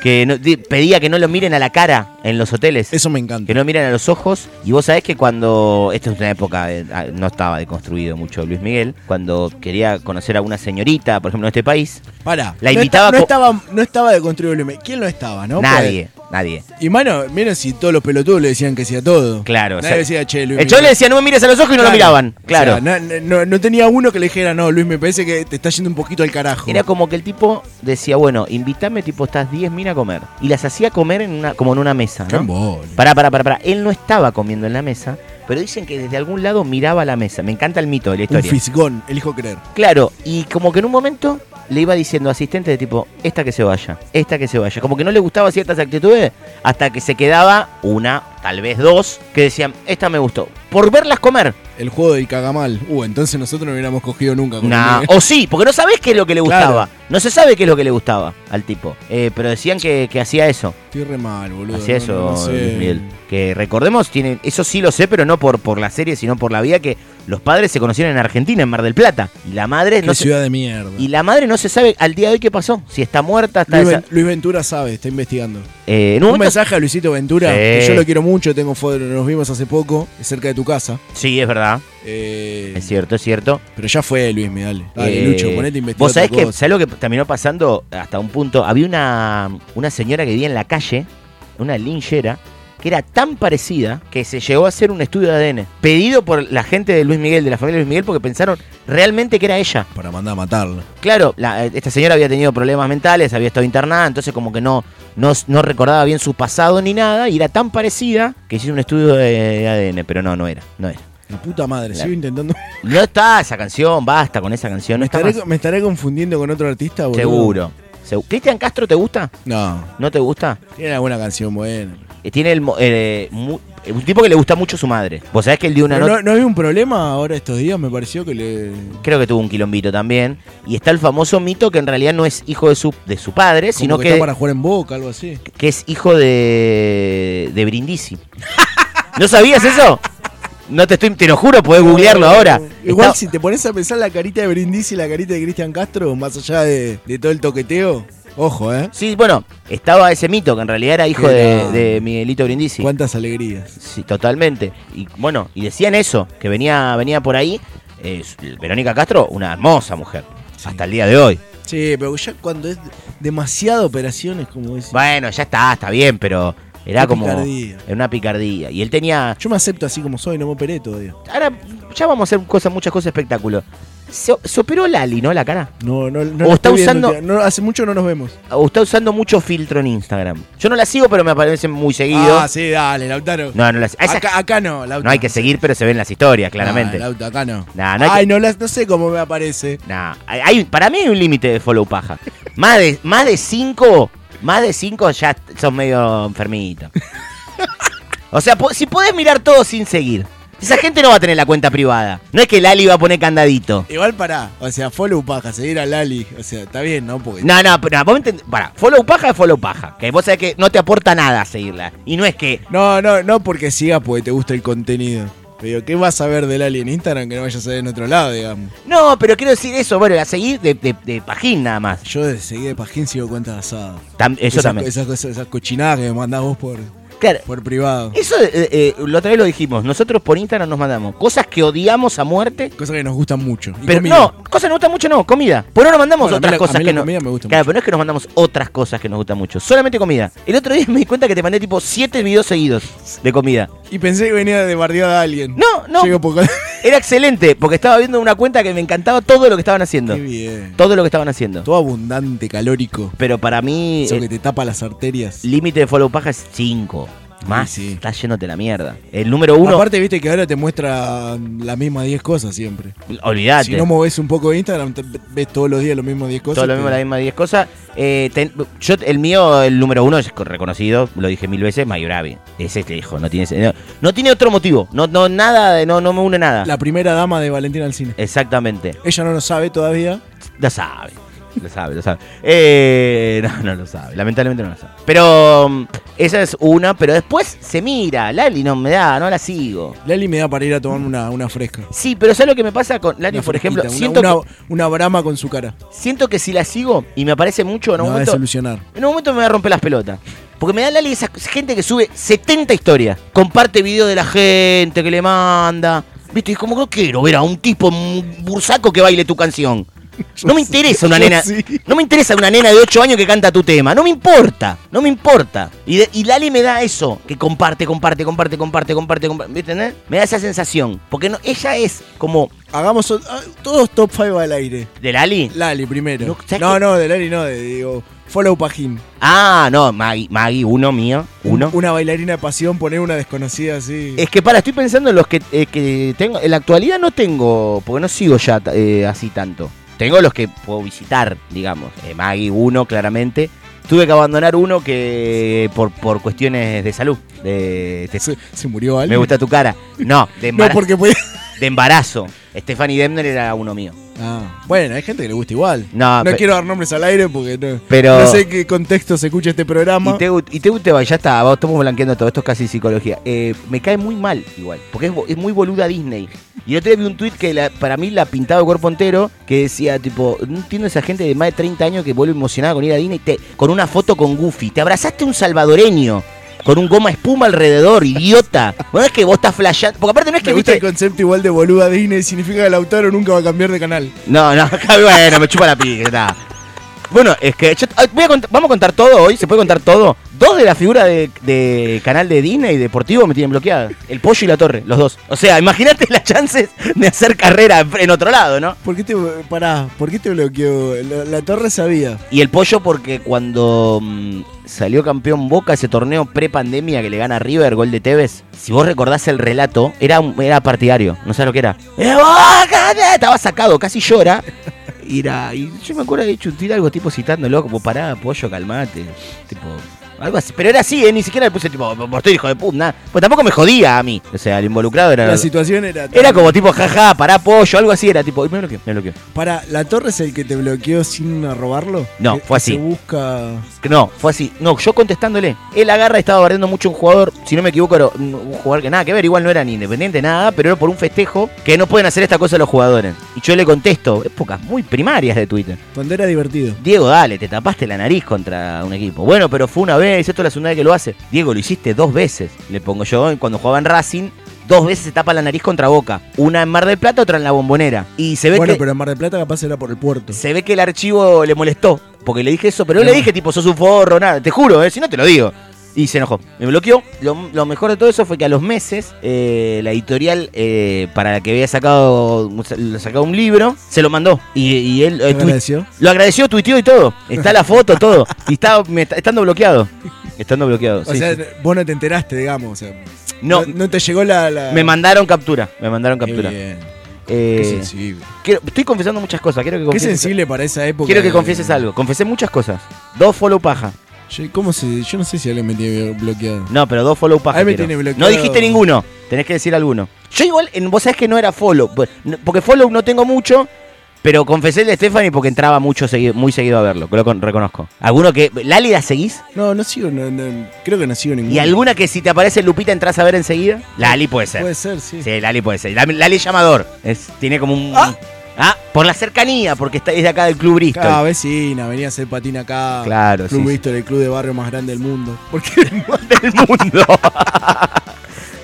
Que pedía que no lo miren a la cara en los hoteles. Eso me encanta. Que no miren a los ojos. Y vos sabés que cuando. Esta es una época. de- ah, no estaba deconstruido mucho Luis Miguel. Cuando quería conocer a una señorita, por ejemplo, en este país. Pará. La no invitaba no, estaba, no estaba de construir Luis Miguel. ¿Quién lo estaba, no? nadie, nadie. Y mano, miren si todos los pelotudos le decían que sí a todo. Claro. o Nadie sea, decía, che, Luis el le decía, no me mires a los ojos y no lo miraban. Claro. O sea, no, no- no tenía uno que le dijera, no, Luis, me parece que te está yendo un poquito al carajo. Era como que el tipo decía, bueno, invítame, tipo, estás 10 minas a comer. Y las hacía comer en una, como en una mesa, Qué ¿no? embole. Pará, pará, pará, pará. Él no estaba comiendo en la mesa, pero dicen que desde algún lado miraba la mesa. Me encanta el mito de la Un historia. fisgón, elijo creer. Claro, y como que en un momento le iba diciendo asistente de tipo, esta que se vaya, esta que se vaya. Como que no le gustaba ciertas actitudes hasta que se quedaba una, tal vez dos, que decían, esta me gustó. Por verlas comer. El juego del cagamal. Uh, entonces nosotros no hubiéramos cogido nunca con Nah, o sí, porque no sabés qué es lo que le Claro. gustaba. No se sabe qué es lo que le gustaba al tipo. Eh, pero decían que, que hacía eso. Estoy re mal, boludo. Hacía no- eso, no sé. Luis Miguel. Que recordemos, tiene, eso sí lo sé, pero no por, por la serie, sino por la vida, que Los padres se conocieron en Argentina, en Mar del Plata. Y la madre Qué no se, ciudad de mierda. y la madre no se sabe al día de hoy qué pasó. Si está muerta, está Luis, Luis Ventura sabe, está investigando. Eh, un mensaje a Luisito Ventura, Sí. que yo lo quiero mucho, tengo foto, nos vimos hace poco, cerca de tu casa. Sí, es verdad. Eh, Es cierto, es cierto. Pero ya fue Luis, me dale. Dale, Eh, Lucho, ponete a investigar. Vos sabés que. ¿sabés lo que terminó pasando hasta un punto? Había una, una señora que vivía en la calle, una linchera, que era tan parecida que se llegó a hacer un estudio de ADN. Pedido por la gente de Luis Miguel, de la familia de Luis Miguel, porque pensaron realmente que era ella. Para mandar a matarla. Claro, la- esta señora había tenido problemas mentales, había estado internada, entonces como que no, no, no recordaba bien su pasado ni nada, y era tan parecida que hizo un estudio de ADN, pero no, no era, no era. La puta madre, La- sigo intentando. No está esa canción, basta con esa canción, no ¿Me está estaré, más. me estaré confundiendo con otro artista, boludo? Seguro. Segu- ¿Cristian Castro te gusta? No. ¿No te gusta? Tiene alguna canción buena. Eh, Tiene el, eh, mu- eh, un tipo que le gusta mucho su madre. Vos sabés que él dio una nota. no, no había un problema ahora estos días? Me pareció que le. Creo que tuvo un quilombito también. Y está el famoso mito que en realidad no es hijo de su, de su padre, Como sino que, que, está para jugar en boca, algo así. que es hijo de, de Brindisi. [laughs] ¿No sabías eso? No te estoy, te lo juro, podés googlearlo ahora. Igual Está- si te pones a pensar la carita de Brindisi y la carita de Cristian Castro, más allá de, de todo el toqueteo, ojo, ¿eh? Sí, bueno, estaba ese mito que en realidad era hijo de, Miguelito Brindisi. Cuántas alegrías. Sí, totalmente. Y bueno, y decían eso, que venía, venía por ahí. eh, Verónica Castro, una hermosa mujer. Hasta el día de hoy. Sí, pero ya cuando es demasiado operaciones, como es. Bueno, ya está, está bien, pero era como. picardía. Era una picardía. Y él tenía. Yo me acepto así como soy, no me operé todavía. Ahora, ya vamos a hacer cosas, muchas cosas espectáculo. Se, se operó Lali, ¿no? La cara. No, no, no. O está viendo, usando-. No, hace mucho no nos vemos. O está usando mucho filtro en Instagram. Yo no la sigo, pero me aparecen muy seguido. Ah, sí, dale, Lautaro. No, no la esa- Acá, acá no, Lautaro. No hay que seguir, pero se ven las historias, claramente. Ah, Lauta, acá no. Nah, no Ay, que- no, las- no sé cómo me aparece. Nah, hay, hay- para mí hay un límite de follow paja. Más de, más de cinco, más de cinco ya sos medio enfermito. [laughs] O sea, po- si podés mirar todo sin seguir. Esa gente no va a tener la cuenta privada. No es que Lali va a poner candadito. Igual pará. O sea, follow paja, seguir a Lali. O sea, está bien, ¿no? Porque. No, no, pero no, vos entendés. Pará, follow paja es follow paja. Que vos sabés que no te aporta nada seguirla. Y no es que. No, no, no porque sigas porque te gusta el contenido. Pero, ¿qué vas a ver de Lali en Instagram que no vayas a ver en otro lado, digamos? No, pero quiero decir eso, bueno, la seguir de, de, de pajín nada más. Yo de seguir de Pajín sigo cuentas asadas. Tam- eso esas, también. Esas, cosas- esas cochinadas que me mandás vos por, Claro. por privado. Eso, eh, eh, la otra vez lo dijimos. Nosotros por Instagram nos mandamos cosas que odiamos a muerte. Cosas que nos gustan mucho. Y Pero comida. no, cosas que nos gustan mucho no, comida. Por no nos mandamos Bueno, otras la- cosas que la no. comida me gusta claro, mucho. pero no es que nos mandamos otras cosas que nos gustan mucho. Solamente comida. El otro día [laughs] me di cuenta que te mandé tipo siete videos seguidos de comida. Y pensé que venía de bardear a alguien. No, no. Llego poco. [laughs] Era excelente, porque estaba viendo una cuenta que me encantaba todo lo que estaban haciendo. Qué bien. Todo lo que estaban haciendo. Todo abundante, calórico. Pero para mí, Eso eh, que te tapa las arterias. límite de follow paja es 5. Más, Sí, está yéndote la mierda. El número uno, Aparte, viste que ahora te muestra las mismas 10 cosas siempre. olvídate. Si no moves un poco de Instagram, te- ves todos los días los mismos 10 cosas. Todo lo mismo, pero- las mismas 10 cosas. Eh, ten- yo, el mío, el número uno es reconocido, lo dije mil veces, Mayurabi. Es este hijo, no tiene, no, no tiene otro motivo. No, no, nada, no, no me une nada. La primera dama de Valentina Alcine. Exactamente. Ella no lo sabe todavía. Lo sabe. Lo sabe, lo sabe. Eh, no, no lo sabe. Lamentablemente no lo sabe. Pero mm, esa es una, pero después se mira. Lali no me da, no la sigo. Lali me da para ir a tomarme una, una fresca. Sí, pero ¿sabes lo que me pasa con Lali, Una por ejemplo? fresquita, siento, una, una, que, una brama con su cara. siento que si la sigo y me aparece mucho, en un va a momento. desilusionar. En un momento me va a romper las pelotas. Porque me da Lali esa gente que sube 70 historias. Comparte videos de la gente que le manda. ¿Viste? Y es como que no quiero ver a un tipo un bursaco que baile tu canción. [laughs] No me interesa una nena. No me interesa una nena de 8 años que canta tu tema. No me importa. No me importa. Y, de- y Lali me da eso. Que comparte, comparte, comparte, comparte, comparte, comparte. ¿Me entendés? Me da esa sensación. Porque no, ella es como. Hagamos ah, todos top 5 al aire. ¿De Lali? Lali primero. No, No, ¿sabes no, de Lali no, de, digo, follow Pajín. Ah, no, Maggie, Maggie, uno mío. Uno. Una bailarina de pasión, poner una desconocida así. Es que para, estoy pensando en los que, eh, que tengo. En la actualidad no tengo, porque no sigo ya eh, así tanto. Tengo los que puedo visitar, digamos. Eh, Maggie, uno, claramente. Tuve que abandonar uno que por, por cuestiones de salud. De, de- ¿Se, se murió alguien? me gusta tu cara. No, de, [laughs] No, embara- porque de embarazo. Stephanie Demner era uno mío. Ah, bueno, hay gente que le gusta igual. No, No quiero dar nombres al aire porque no, Pero- no sé en qué contexto se escucha este programa. Y te, y te, te va, ya está, vamos, estamos blanqueando todo, esto es casi psicología. Eh, me cae muy mal igual, porque es, es muy boluda Disney. Y el otro día vi un tweet que la- para mí la pintaba de cuerpo entero, que decía, tipo, no entiendo esa gente de más de 30 años que vuelve emocionada con ir a Disney te- con una foto con Goofy. Te abrazaste a un salvadoreño. Con un goma espuma alrededor, idiota. Bueno, es que vos estás flasheando. Porque aparte no es que Me gusta viste. el concepto igual de boluda Disney. Significa que Lautaro nunca va a cambiar de canal. No, no, [laughs] bueno, me chupa la pica. Bueno, es que yo- ah, voy a cont- vamos a contar todo hoy, ¿se puede contar todo? Dos de las figuras de, de canal de Disney deportivo me tienen bloqueada. El pollo y la torre, los dos. O sea, imagínate las chances de hacer carrera en- otro lado, ¿no? ¿Por qué te, pará, ¿por qué te bloqueó? La, la torre sabía. Y el pollo porque cuando mm, salió campeón Boca ese torneo pre-pandemia que le gana River, gol de Tevez, si vos recordás el relato, era, un- era partidario, no sabes lo que era. ¡Eh, Boca! Estaba sacado, casi llora. Era, y yo me acuerdo de hecho un algo tipo citándolo, como pará, pollo, calmate. Tipo, algo así. Pero era así, ¿eh? ni siquiera le puse tipo, estoy hijo de puta, nada. Pues tampoco me jodía a mí. O sea, el involucrado era. La situación era. Era como tipo, jaja, pará, pollo, algo así, era tipo, y me bloqueó, me bloqueó. Para, ¿la torre es el que te bloqueó sin robarlo? No, fue que Se así. busca. No, fue así. No, yo contestándole. Él agarra, estaba barriendo mucho un jugador, si no me equivoco, era un un jugador que nada que ver, igual no era ni independiente, nada, pero era por un festejo que no pueden hacer esta cosa los jugadores. Y yo le contesto, épocas muy primarias de Twitter. Cuando era divertido. Diego, dale, te tapaste la nariz contra un equipo. Bueno, pero fue una vez, esto es la segunda vez que lo hace. Diego, lo hiciste dos veces. Le pongo yo, cuando jugaba en Racing, dos veces se tapa la nariz contra Boca. Una en Mar del Plata, otra en la Bombonera. Y se ve Bueno, que... pero en Mar del Plata capaz era por el puerto. Se ve que el archivo le molestó, porque le dije eso, pero no le dije tipo, sos un forro, nada, te juro, eh, si no te lo digo. Y se enojó, me bloqueó. Lo, lo mejor de todo eso fue que a los meses, eh, la editorial eh, para la que había sacado, sacado un libro, se lo mandó. Y, y él... eh, ¿Lo tui- agradeció? Lo agradeció, tuiteó y todo. Está la foto, todo. Y está, me estando bloqueado. Estando bloqueado. O sí, sea, sí. vos no te enteraste, digamos. O sea, No. no, no te llegó la. la- Me mandaron captura, me mandaron captura. bien. Eh, Qué sensible. quiero- estoy confesando muchas cosas, quiero que Qué sensible para esa época. Quiero que confieses algo. Confesé muchas cosas. Dos follow paja. Yo, ¿Cómo se.? Yo no sé si alguien me tiene bloqueado. No, pero dos follow paja. Ahí me quiero. tiene bloqueado. No dijiste ninguno. Tenés que decir alguno. Yo igual, en, vos sabés que no era follow. Porque follow no tengo mucho. Pero confesé el de Stephanie porque entraba mucho seguido, muy seguido a verlo. Lo con- reconozco. ¿Alguno que. ¿Lali la seguís? No, no sigo. no- no- creo que no sigo ninguno. ¿Y alguna que si te aparece Lupita entras a ver enseguida? Lali puede ser. Puede ser, sí. Sí, Lali puede ser. Lali, Lali llamador. Es, tiene como un. Ah. Por la cercanía, porque está, es de acá del Club Bristol. Cada vecina, venía a hacer patín acá. Claro, Club sí, Bristol, el club de barrio más grande del mundo. [laughs] Porque del mundo.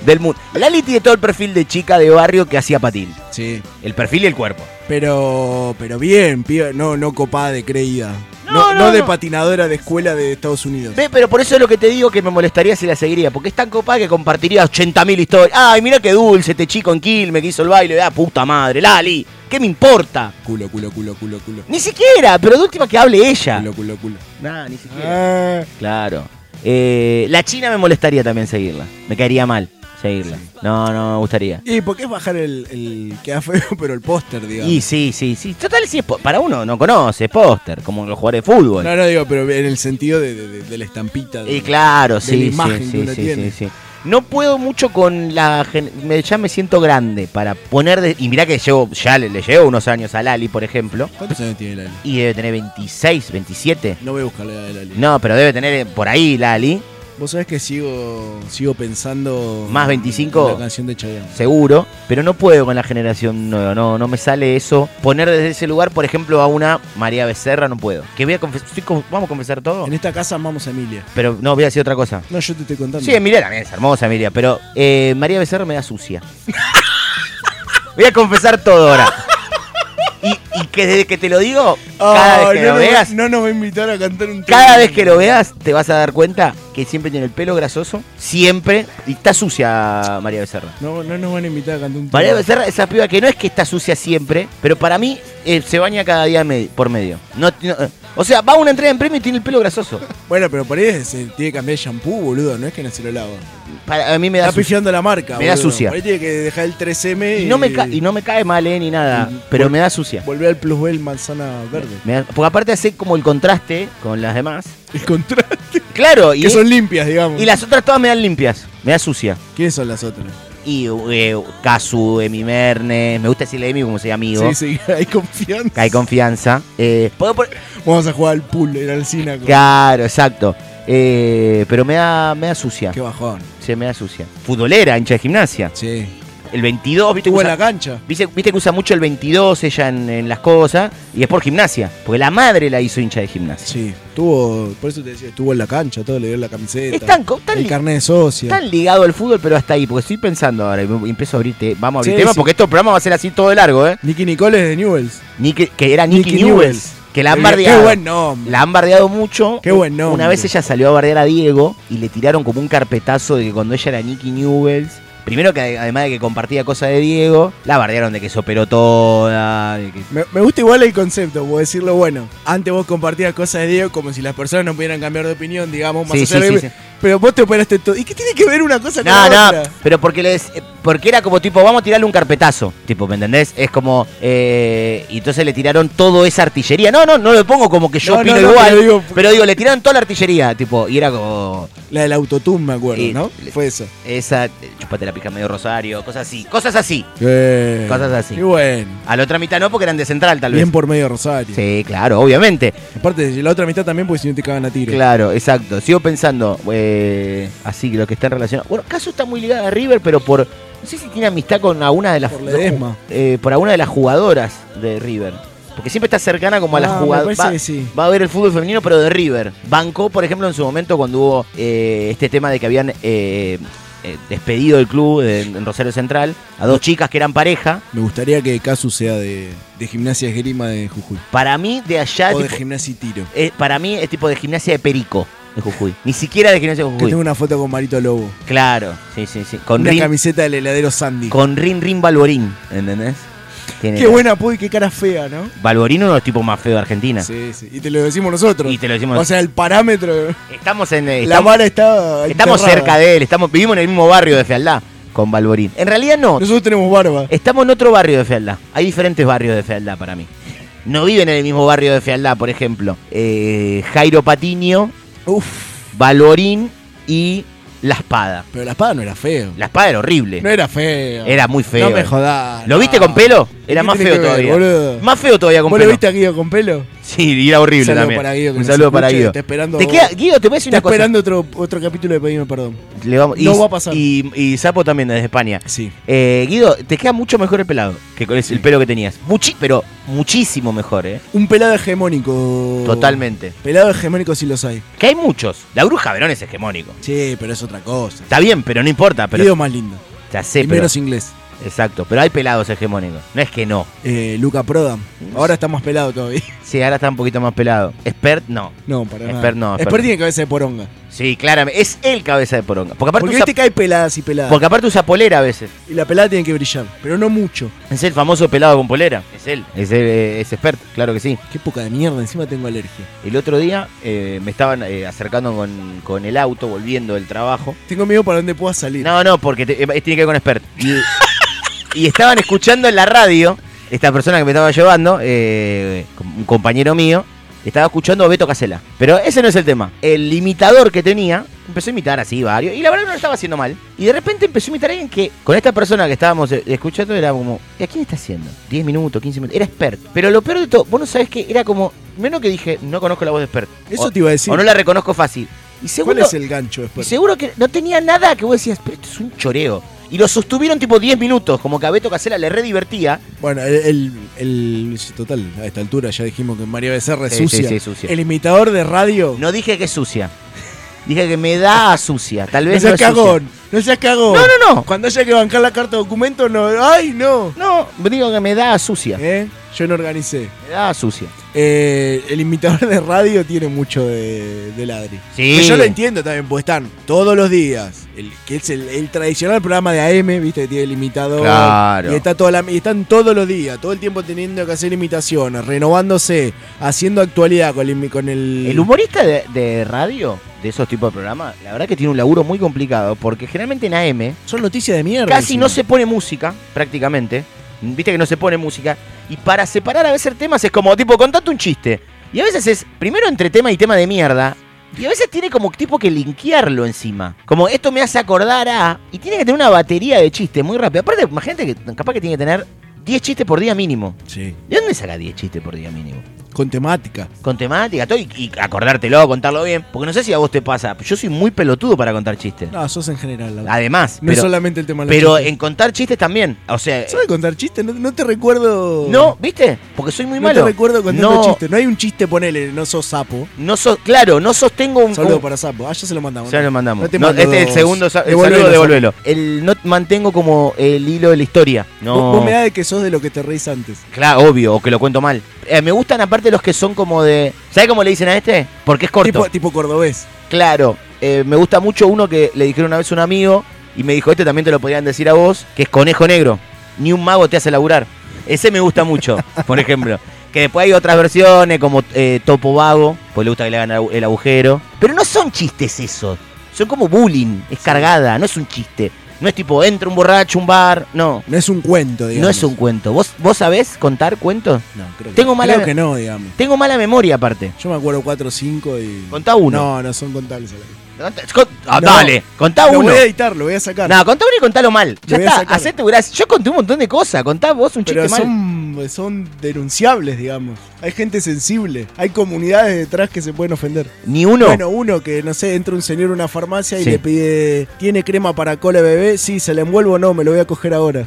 Del mundo. Lali tiene todo el perfil de chica de barrio que hacía patín. Sí. El perfil y el cuerpo. Pero, pero bien, piba, no, no copada de creída. No, No, no, no de patinadora de escuela de Estados Unidos. Ve, pero por eso es lo que te digo que me molestaría si la seguiría. Porque es tan copada que compartiría 80.000 historias. Ay, mira qué dulce este chico en Quilmes que hizo el baile. Ah, puta madre, Lali. ¿Qué me importa? Culo, culo, culo, culo, culo. Ni siquiera, pero de última que hable ella. Culo, culo, culo. Nah, ni siquiera. Claro. Eh, la China me molestaría también seguirla. Me caería mal seguirla. No, no me gustaría. Y porque es bajar el, el queda feo, [laughs] pero el póster, digamos. Y sí, sí, sí. Total, sí, es po- para uno no conoce, es póster, como los jugadores de fútbol. No, no digo, pero en el sentido de, de- de- de la estampita. de- Y claro, de sí, la sí, imagen sí, que uno sí, tiene. sí, sí. No puedo mucho con la gen- me- ya me siento grande para poner de- y mirá que llevo ya le, le llevo unos años a Lali, por ejemplo, ¿Cuántos años tiene Lali? y debe tener 26, 27. No voy a buscar la edad de Lali. No, pero debe tener eh, por ahí Lali, Vos sabés que sigo, sigo pensando. Más en 25. La canción de Chayanne. seguro, pero no puedo con la generación nueva, no, no me sale eso. Poner desde ese lugar, por ejemplo, a una María Becerra no puedo. Que voy a confesar, vamos a confesar todo, En esta casa amamos a Emilia. pero no voy a decir otra cosa. No, yo te estoy contando. Sí, Emilia también es hermosa, Emilia, pero eh, María Becerra me da sucia. [laughs] Voy a confesar todo ahora. [laughs] Y, y que desde que te lo digo, cada vez que no lo veas, No nos va a invitar a cantar un tema. cada vez que lo veas, te vas a dar cuenta que siempre tiene el pelo grasoso, siempre, y está sucia María Becerra. No, no nos van a invitar a cantar un tema. María Becerra, esa piba que no es que está sucia siempre, pero para mí eh, se baña cada día por medio. No, no, o sea, va a una entrega en premio y tiene el pelo grasoso. [laughs] Bueno, pero por ahí se tiene que cambiar de shampoo, boludo. No es que no se lo lava. Para, a mí me da Está pifiando la marca. Me da boludo. sucia. Por ahí tiene que dejar el 3M y, Y no, me ca- y no me cae mal, eh, ni nada, pero vol- me da sucia. volver al plusbel manzana verde. Me da- porque aparte hace como el contraste con las demás. El contraste. Claro, [laughs] y, Que son limpias, digamos. y las otras todas me dan limpias, me da sucia. ¿Quiénes son las otras? Y eh, Casu, Emi Mernes, me gusta decirle Emi como soy amigo. Sí, sí, [laughs] hay confianza. Hay confianza. Eh, ¿puedo poner- Vamos a jugar al pool en Alcina. con- Claro, exacto. Eh, pero me da, me da sucia. Qué bajón. Se me da sucia. Futbolera, hincha de gimnasia. Sí. El 22, ¿viste? Estuvo que en usa- la cancha. ¿Viste, viste que usa mucho el 22 ella en, en las cosas y es por gimnasia, porque la madre la hizo hincha de gimnasia. Sí, estuvo, por eso te decía, estuvo en la cancha, todo le dio la camiseta. Es tan tan el carnet de socio. Tan ligado al fútbol, pero hasta ahí, porque estoy pensando ahora, y empiezo a abrirte, vamos a abrir Sí, tema, sí. porque este programa va a ser así todo de largo, ¿eh? Nicky Nicole es de Newells. Nicky- que era Nicky, Nicky Newells, Newells. que la han bardeado. qué buen nombre. La han bardeado mucho. Qué buen nombre. Una vez ella salió a bardear a Diego y le tiraron como un carpetazo de que cuando ella era Nicky Newells. Primero que además de que compartía cosas de Diego, la bardearon de que se operó toda. que- Me, me gusta igual el concepto, puedo decirlo bueno. Antes vos compartías cosas de Diego como si las personas no pudieran cambiar de opinión, digamos, más Sí, allá sí, de- sí, sí. Pero vos te operaste todo. ¿Y qué tiene que ver una cosa con No, la no, otra? pero porque les, eh, porque era como tipo, vamos a tirarle un carpetazo, tipo, ¿me entendés? Es como, eh, y entonces le tiraron todo esa artillería. No, no, no lo pongo como que yo No, opino no, no, igual, pero pero digo- le tiraron toda la artillería, tipo, y era como La del autotune, me acuerdo, Y- ¿no? Fue eso. esa, chupate la pija medio rosario, cosas así, cosas así. Eh, Cosas así. Qué bueno. A la otra mitad no, porque eran de central, tal vez. Bien por medio Rosario. Sí, claro, obviamente. Aparte, la otra mitad también, porque si no te cagan a tiro. Claro, exacto. Sigo pensando, eh, así que lo que está relación. Bueno, Caso está muy ligada a River, pero por. No sé si tiene amistad con alguna de las. Por Ledesma. eh, por alguna de las jugadoras de River. Porque siempre está cercana como a las Ah, jugadoras. Va, sí. va a ver el fútbol femenino, pero de River. Bancó, por ejemplo, en su momento cuando hubo eh, este tema de que habían eh, eh, despedido del club de- en Rosario Central a dos chicas que eran pareja. Me gustaría que Casu sea de, de gimnasia esgrima de Jujuy. Para mí, de allá. o de tipo- gimnasia y tiro. eh, para mí es tipo de gimnasia de Perico de Jujuy. Ni siquiera de gimnasia de Que Jujuy. tengo una foto con Marito Lobo. Claro, sí, sí, sí. Con una Rin, camiseta del heladero Sandy. con Rin Rin Balborín, ¿entendés? Tiene Qué la- buena puy, qué cara fea, ¿no? Balborín uno de los tipos más feos de Argentina. Sí, sí. Y te lo decimos nosotros. Y te lo decimos O sea, el parámetro. Estamos en. eh, la vara está. estamos enterrada. cerca de él, estamos, vivimos en el mismo barrio de Fealdad con Balborín. En realidad no. Nosotros tenemos barba. Estamos en otro barrio de Fealdad. Hay diferentes barrios de Fealdad para mí. No viven en el mismo barrio de Fealdad, por ejemplo. Eh, Jairo Patiño, Uf. Balborín y La Espada. Pero la espada no era feo. La Espada era horrible. No era feo. Era muy feo. No me jodás. ¿Lo no. viste con pelo? Era ¿Qué más feo ver, todavía. boludo? Más feo todavía con ¿Vos pelo. lo viste a Guido con pelo? Sí, era horrible Un saludo también. para Guido, que Un saludo para Guido. está esperando- ¿Te queda, Guido, te voy a decir una cosa. esperando otro, otro capítulo de Pedime Perdón. Le vamos- No y, va a pasar. Y, y Sapo también desde España. Sí. Eh, Guido, te queda mucho mejor el pelado que con el pelo que tenías. Muchi, pero muchísimo mejor, ¿eh? Un pelado hegemónico. Totalmente. Pelado hegemónico sí los hay. Que hay muchos. La bruja Verón es hegemónico. Sí, pero es otra cosa. Está bien, pero no importa. Pero, Guido más lindo. ya sé, y pero- menos inglés. Exacto, pero hay pelados hegemónicos. No es que no. Eh, Luca Prodan. Ahora está más pelado todavía. Sí, ahora está un poquito más pelado. Expert, no. No, para nada. Expert no. Expert tiene cabeza de poronga. Sí, claramente. Es el cabeza de poronga. Porque aparte, Porque usa, viste que hay peladas y peladas. porque aparte usa polera a veces. Y la pelada tiene que brillar, pero no mucho. Es el famoso pelado con polera. Es él. Es, él, eh, es expert, claro que sí. Qué poca de mierda, encima tengo alergia. El otro día eh, me estaban eh, acercando con, con el auto, volviendo del trabajo. Tengo miedo para dónde pueda salir. No, no, porque te- eh, tiene que ver con expert. Y, [laughs] y estaban escuchando en la radio, esta persona que me estaba llevando, eh, un compañero mío, estaba escuchando a Beto Casela. Pero ese no es el tema. El imitador que tenía empezó a imitar así varios. Y la verdad no lo estaba haciendo mal. Y de repente empezó a imitar a alguien que, con esta persona que estábamos eh, escuchando, era como, ¿y a quién está haciendo? 10 minutos, 15 minutos. Era expert. Pero lo peor de todo, vos no sabés que era como, menos que dije, no conozco la voz de expert. Eso O- te iba a decir. O no la reconozco fácil. Y segundo, ¿Cuál es el gancho y después? seguro que no tenía nada que vos decías, pero esto es un choreo. Y lo sostuvieron tipo 10 minutos, como que a Beto Casela le re divertía. Bueno, el, el- el- Total, a esta altura ya dijimos que María Becerra es Sí, sí, sucia. sí, sucia. El imitador de radio. No dije que es sucia. Dije que me da a sucia. Tal vez [laughs] seas no es sucia. No seas cagón. No, no, no. Cuando haya que bancar la carta de documento, no. ¡Ay, no! No, digo que me da sucia. ¿Eh? Yo no organicé. Me da sucia. Eh, el imitador de radio tiene mucho de, de ladri. Sí. Pero yo lo entiendo también, pues están todos los días. El, que es el, el tradicional programa de AM, viste, que tiene el imitador. Claro. Y, está toda la, y están todos los días, todo el tiempo teniendo que hacer imitaciones, renovándose, haciendo actualidad con el. Con el, El humorista de, de radio, de esos tipos de programas, la verdad que tiene un laburo muy complicado, porque generalmente en AM Son noticias de mierda. casi encima. no se pone música, prácticamente. Viste que no se pone música. Y para separar a veces temas es como, tipo, contate un chiste. Y a veces es, primero entre tema y tema de mierda. Y a veces tiene como tipo que linkearlo encima. Como esto me hace acordar a. Y tiene que tener una batería de chistes muy rápida. Aparte, imagínate que capaz que tiene que tener 10 chistes por día mínimo. Sí. ¿De dónde saca 10 chistes por día mínimo? Con temática. Con temática, todo, y, y acordártelo, contarlo bien. Porque no sé si a vos te pasa. Yo soy muy pelotudo para contar chistes. No, sos en general. Lautaro. Además. No es solamente el tema de Pero chistes. en contar chistes también. O sea. ¿Sabes contar chistes? No, no te recuerdo. No, ¿viste? Porque soy muy no malo. te recuerdo contando no, chistes. No hay un chiste, ponele, no sos sapo. No sos, claro, no sostengo un. Saludo un- para sapo. Ah, ya se lo mandamos. Ya lo mandamos. No te No, mando este es el segundo el saludo, devolvelo. El no mantengo como el hilo de la historia. No. Vos, vos me da de que sos de lo que te reís antes. Claro, obvio, o que lo cuento mal. Eh, me gustan aparte los que son como de. ¿Sabes cómo le dicen a este? Porque es corto. Tipo, tipo cordobés. Claro. eh, me gusta mucho uno que le dijeron una vez a un amigo y me dijo, este también te lo podrían decir a vos, que es conejo negro. Ni un mago te hace laburar. Ese me gusta mucho, [laughs] por ejemplo. Que después hay otras versiones como eh, Topo Vago, pues le gusta que le hagan el agujero. Pero no son chistes esos. Son como bullying, es cargada, no es un chiste. No es tipo, entra un borracho, un bar, no. No es un cuento, digamos. No es un cuento. ¿Vos, vos sabés contar cuentos? No, creo que, Tengo mala creo que no, digamos. Tengo mala memoria aparte. Yo me acuerdo 4 o 5 y. Contá uno. No, no son contables. a la vez. Con- ah, No. Dale, contá Lo uno. voy a editar, lo voy a sacar. No, contá uno y contalo mal. Ya Lo a está, hacete. Yo conté un montón de cosas. Contá vos un chiste Pero mal. son, son denunciables, digamos. Hay gente sensible. Hay comunidades detrás que se pueden ofender. Ni uno. Bueno, uno que, no sé, entra un señor a una farmacia y le pide, ¿tiene crema para cola bebé? Sí, ¿se la envuelvo o no? Me lo voy a coger ahora.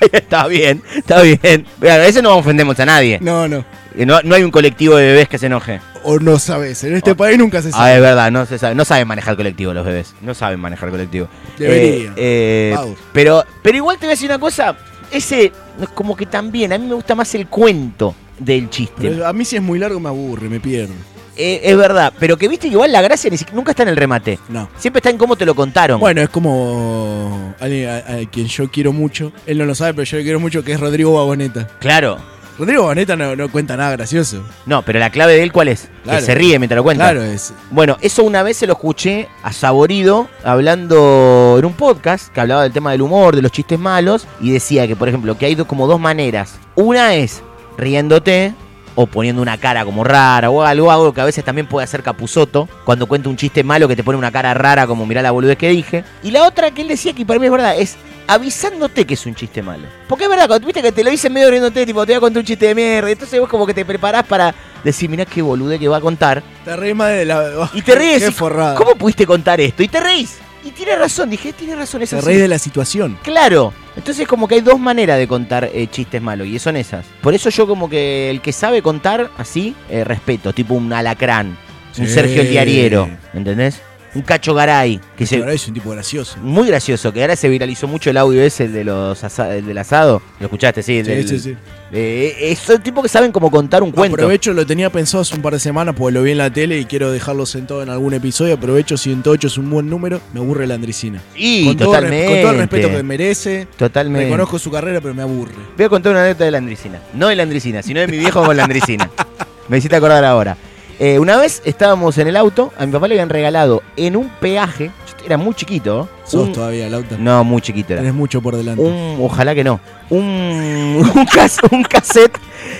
[laughs] está bien, está bien. Mira, ese no ofendemos a nadie. No, no. No, no hay un colectivo de bebés que se enoje. O no sabes. En este país nunca se Ah, sabe. es verdad, no se sabe. No saben manejar colectivo los bebés. No saben manejar colectivo. Deberían. Eh, eh, pero, pero igual te voy a decir una cosa. Ese, como que también, a mí me gusta más el cuento del chiste. Pero a mí si es muy largo me aburre, me pierdo. Eh, es verdad, pero que viste que igual la gracia nunca está en el remate. No. Siempre está en cómo te lo contaron. Bueno, es como alguien a, a quien yo quiero mucho. Él no lo sabe, pero yo le quiero mucho, que es Rodrigo Vagoneta. Claro. Rodrigo Vagoneta no, no cuenta nada gracioso. No, pero la clave de él, ¿cuál es? Claro. Que se ríe mientras lo cuenta. Claro, es. Bueno, eso una vez se lo escuché a Saborido hablando en un podcast que hablaba del tema del humor, de los chistes malos, y decía que, por ejemplo, que hay como dos maneras. Una es riéndote o poniendo una cara como rara o algo, algo que a veces también puede hacer Capuzoto cuando cuenta un chiste malo que te pone una cara rara como mirá la boludez que dije. Y la otra que él decía que para mí es verdad es avisándote que es un chiste malo. Porque es verdad, cuando viste que te lo dicen medio riéndote, tipo, te voy a contar un chiste de mierda, entonces vos como que te preparás para decir, mirá qué bolude que va a contar. Te reís más de la. Y te. [laughs] Qué forrada. ¿Cómo pudiste contar esto? Y te reís. Y tiene razón, dije, tiene razón. Es Te reís de la situación. Claro. Entonces como que hay dos maneras de contar eh, chistes malos y son esas. Por eso yo como que el que sabe contar así, eh, respeto, tipo un alacrán, un. Sergio el Diariero, ¿entendés? Un Cacho Garay, que se, Ahora es un tipo gracioso. muy gracioso, que ahora se viralizó mucho el audio ese, el, de los asa- el del asado. ¿Lo escuchaste? Sí, el Sí, del- sí, sí. eh, es son tipos que saben cómo contar un cuento. Aprovecho, lo tenía pensado hace un par de semanas porque lo vi en la tele y quiero dejarlo sentado en algún episodio. Aprovecho 108 es un buen número. Me aburre la Andricina. Sí, con, todo, totalmente. con todo el respeto que merece. Totalmente. Reconozco su carrera, pero me aburre. Voy a contar una anécdota de la Andricina. No de la Andricina, sino de mi viejo con la Andricina. [laughs] Me hiciste acordar ahora. Eh, una vez estábamos en el auto, a mi papá le habían regalado en un peaje, yo era muy chiquito. Sos un- todavía, Lauta. No, muy chiquito era. Tenés mucho por delante. Un, ojalá que no. Un, [laughs] un, cas- un cassette,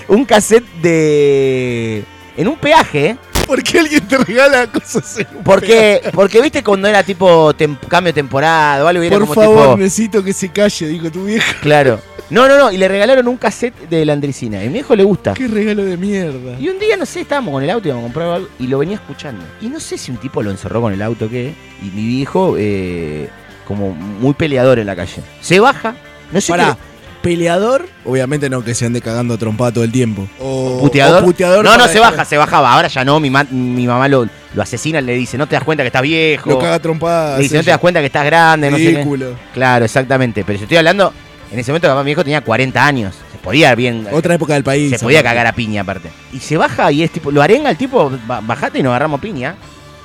un cassette de... En un peaje. ¿Por qué alguien te regala cosas en un Porque, porque viste cuando era tipo tem- cambio de temporada o algo y era Por como favor, tipo... necesito que se calle, dijo tu vieja. Claro. No, no, no. Y le regalaron un cassette de la Andricina. Y a mi viejo le gusta. Qué regalo de mierda. Y un día, no sé, estábamos con el auto, íbamos a comprar algo y lo venía escuchando. Y no sé si un tipo lo encerró con el auto o qué. Y mi viejo, eh, como muy peleador en la calle. Se baja, no sé Pará, qué. Peleador, obviamente no que se ande cagando a trompada todo el tiempo. O, ¿Puteador? o puteador no, no, se baja, se bajaba. Ahora ya no, mi, ma- mi mamá lo, lo asesina, le dice, no te das cuenta que estás viejo. Lo caga a trompadas. le dice, no te das cuenta que estás grande, no sé qué. Ridículo. Claro, exactamente. Pero yo estoy hablando, en ese momento mi viejo tenía 40 años. Se podía bien. Otra época del país. Se podía cagar a piña aparte. Y se baja y es tipo, lo arenga el tipo, "Ba- bajate y nos agarramos piña.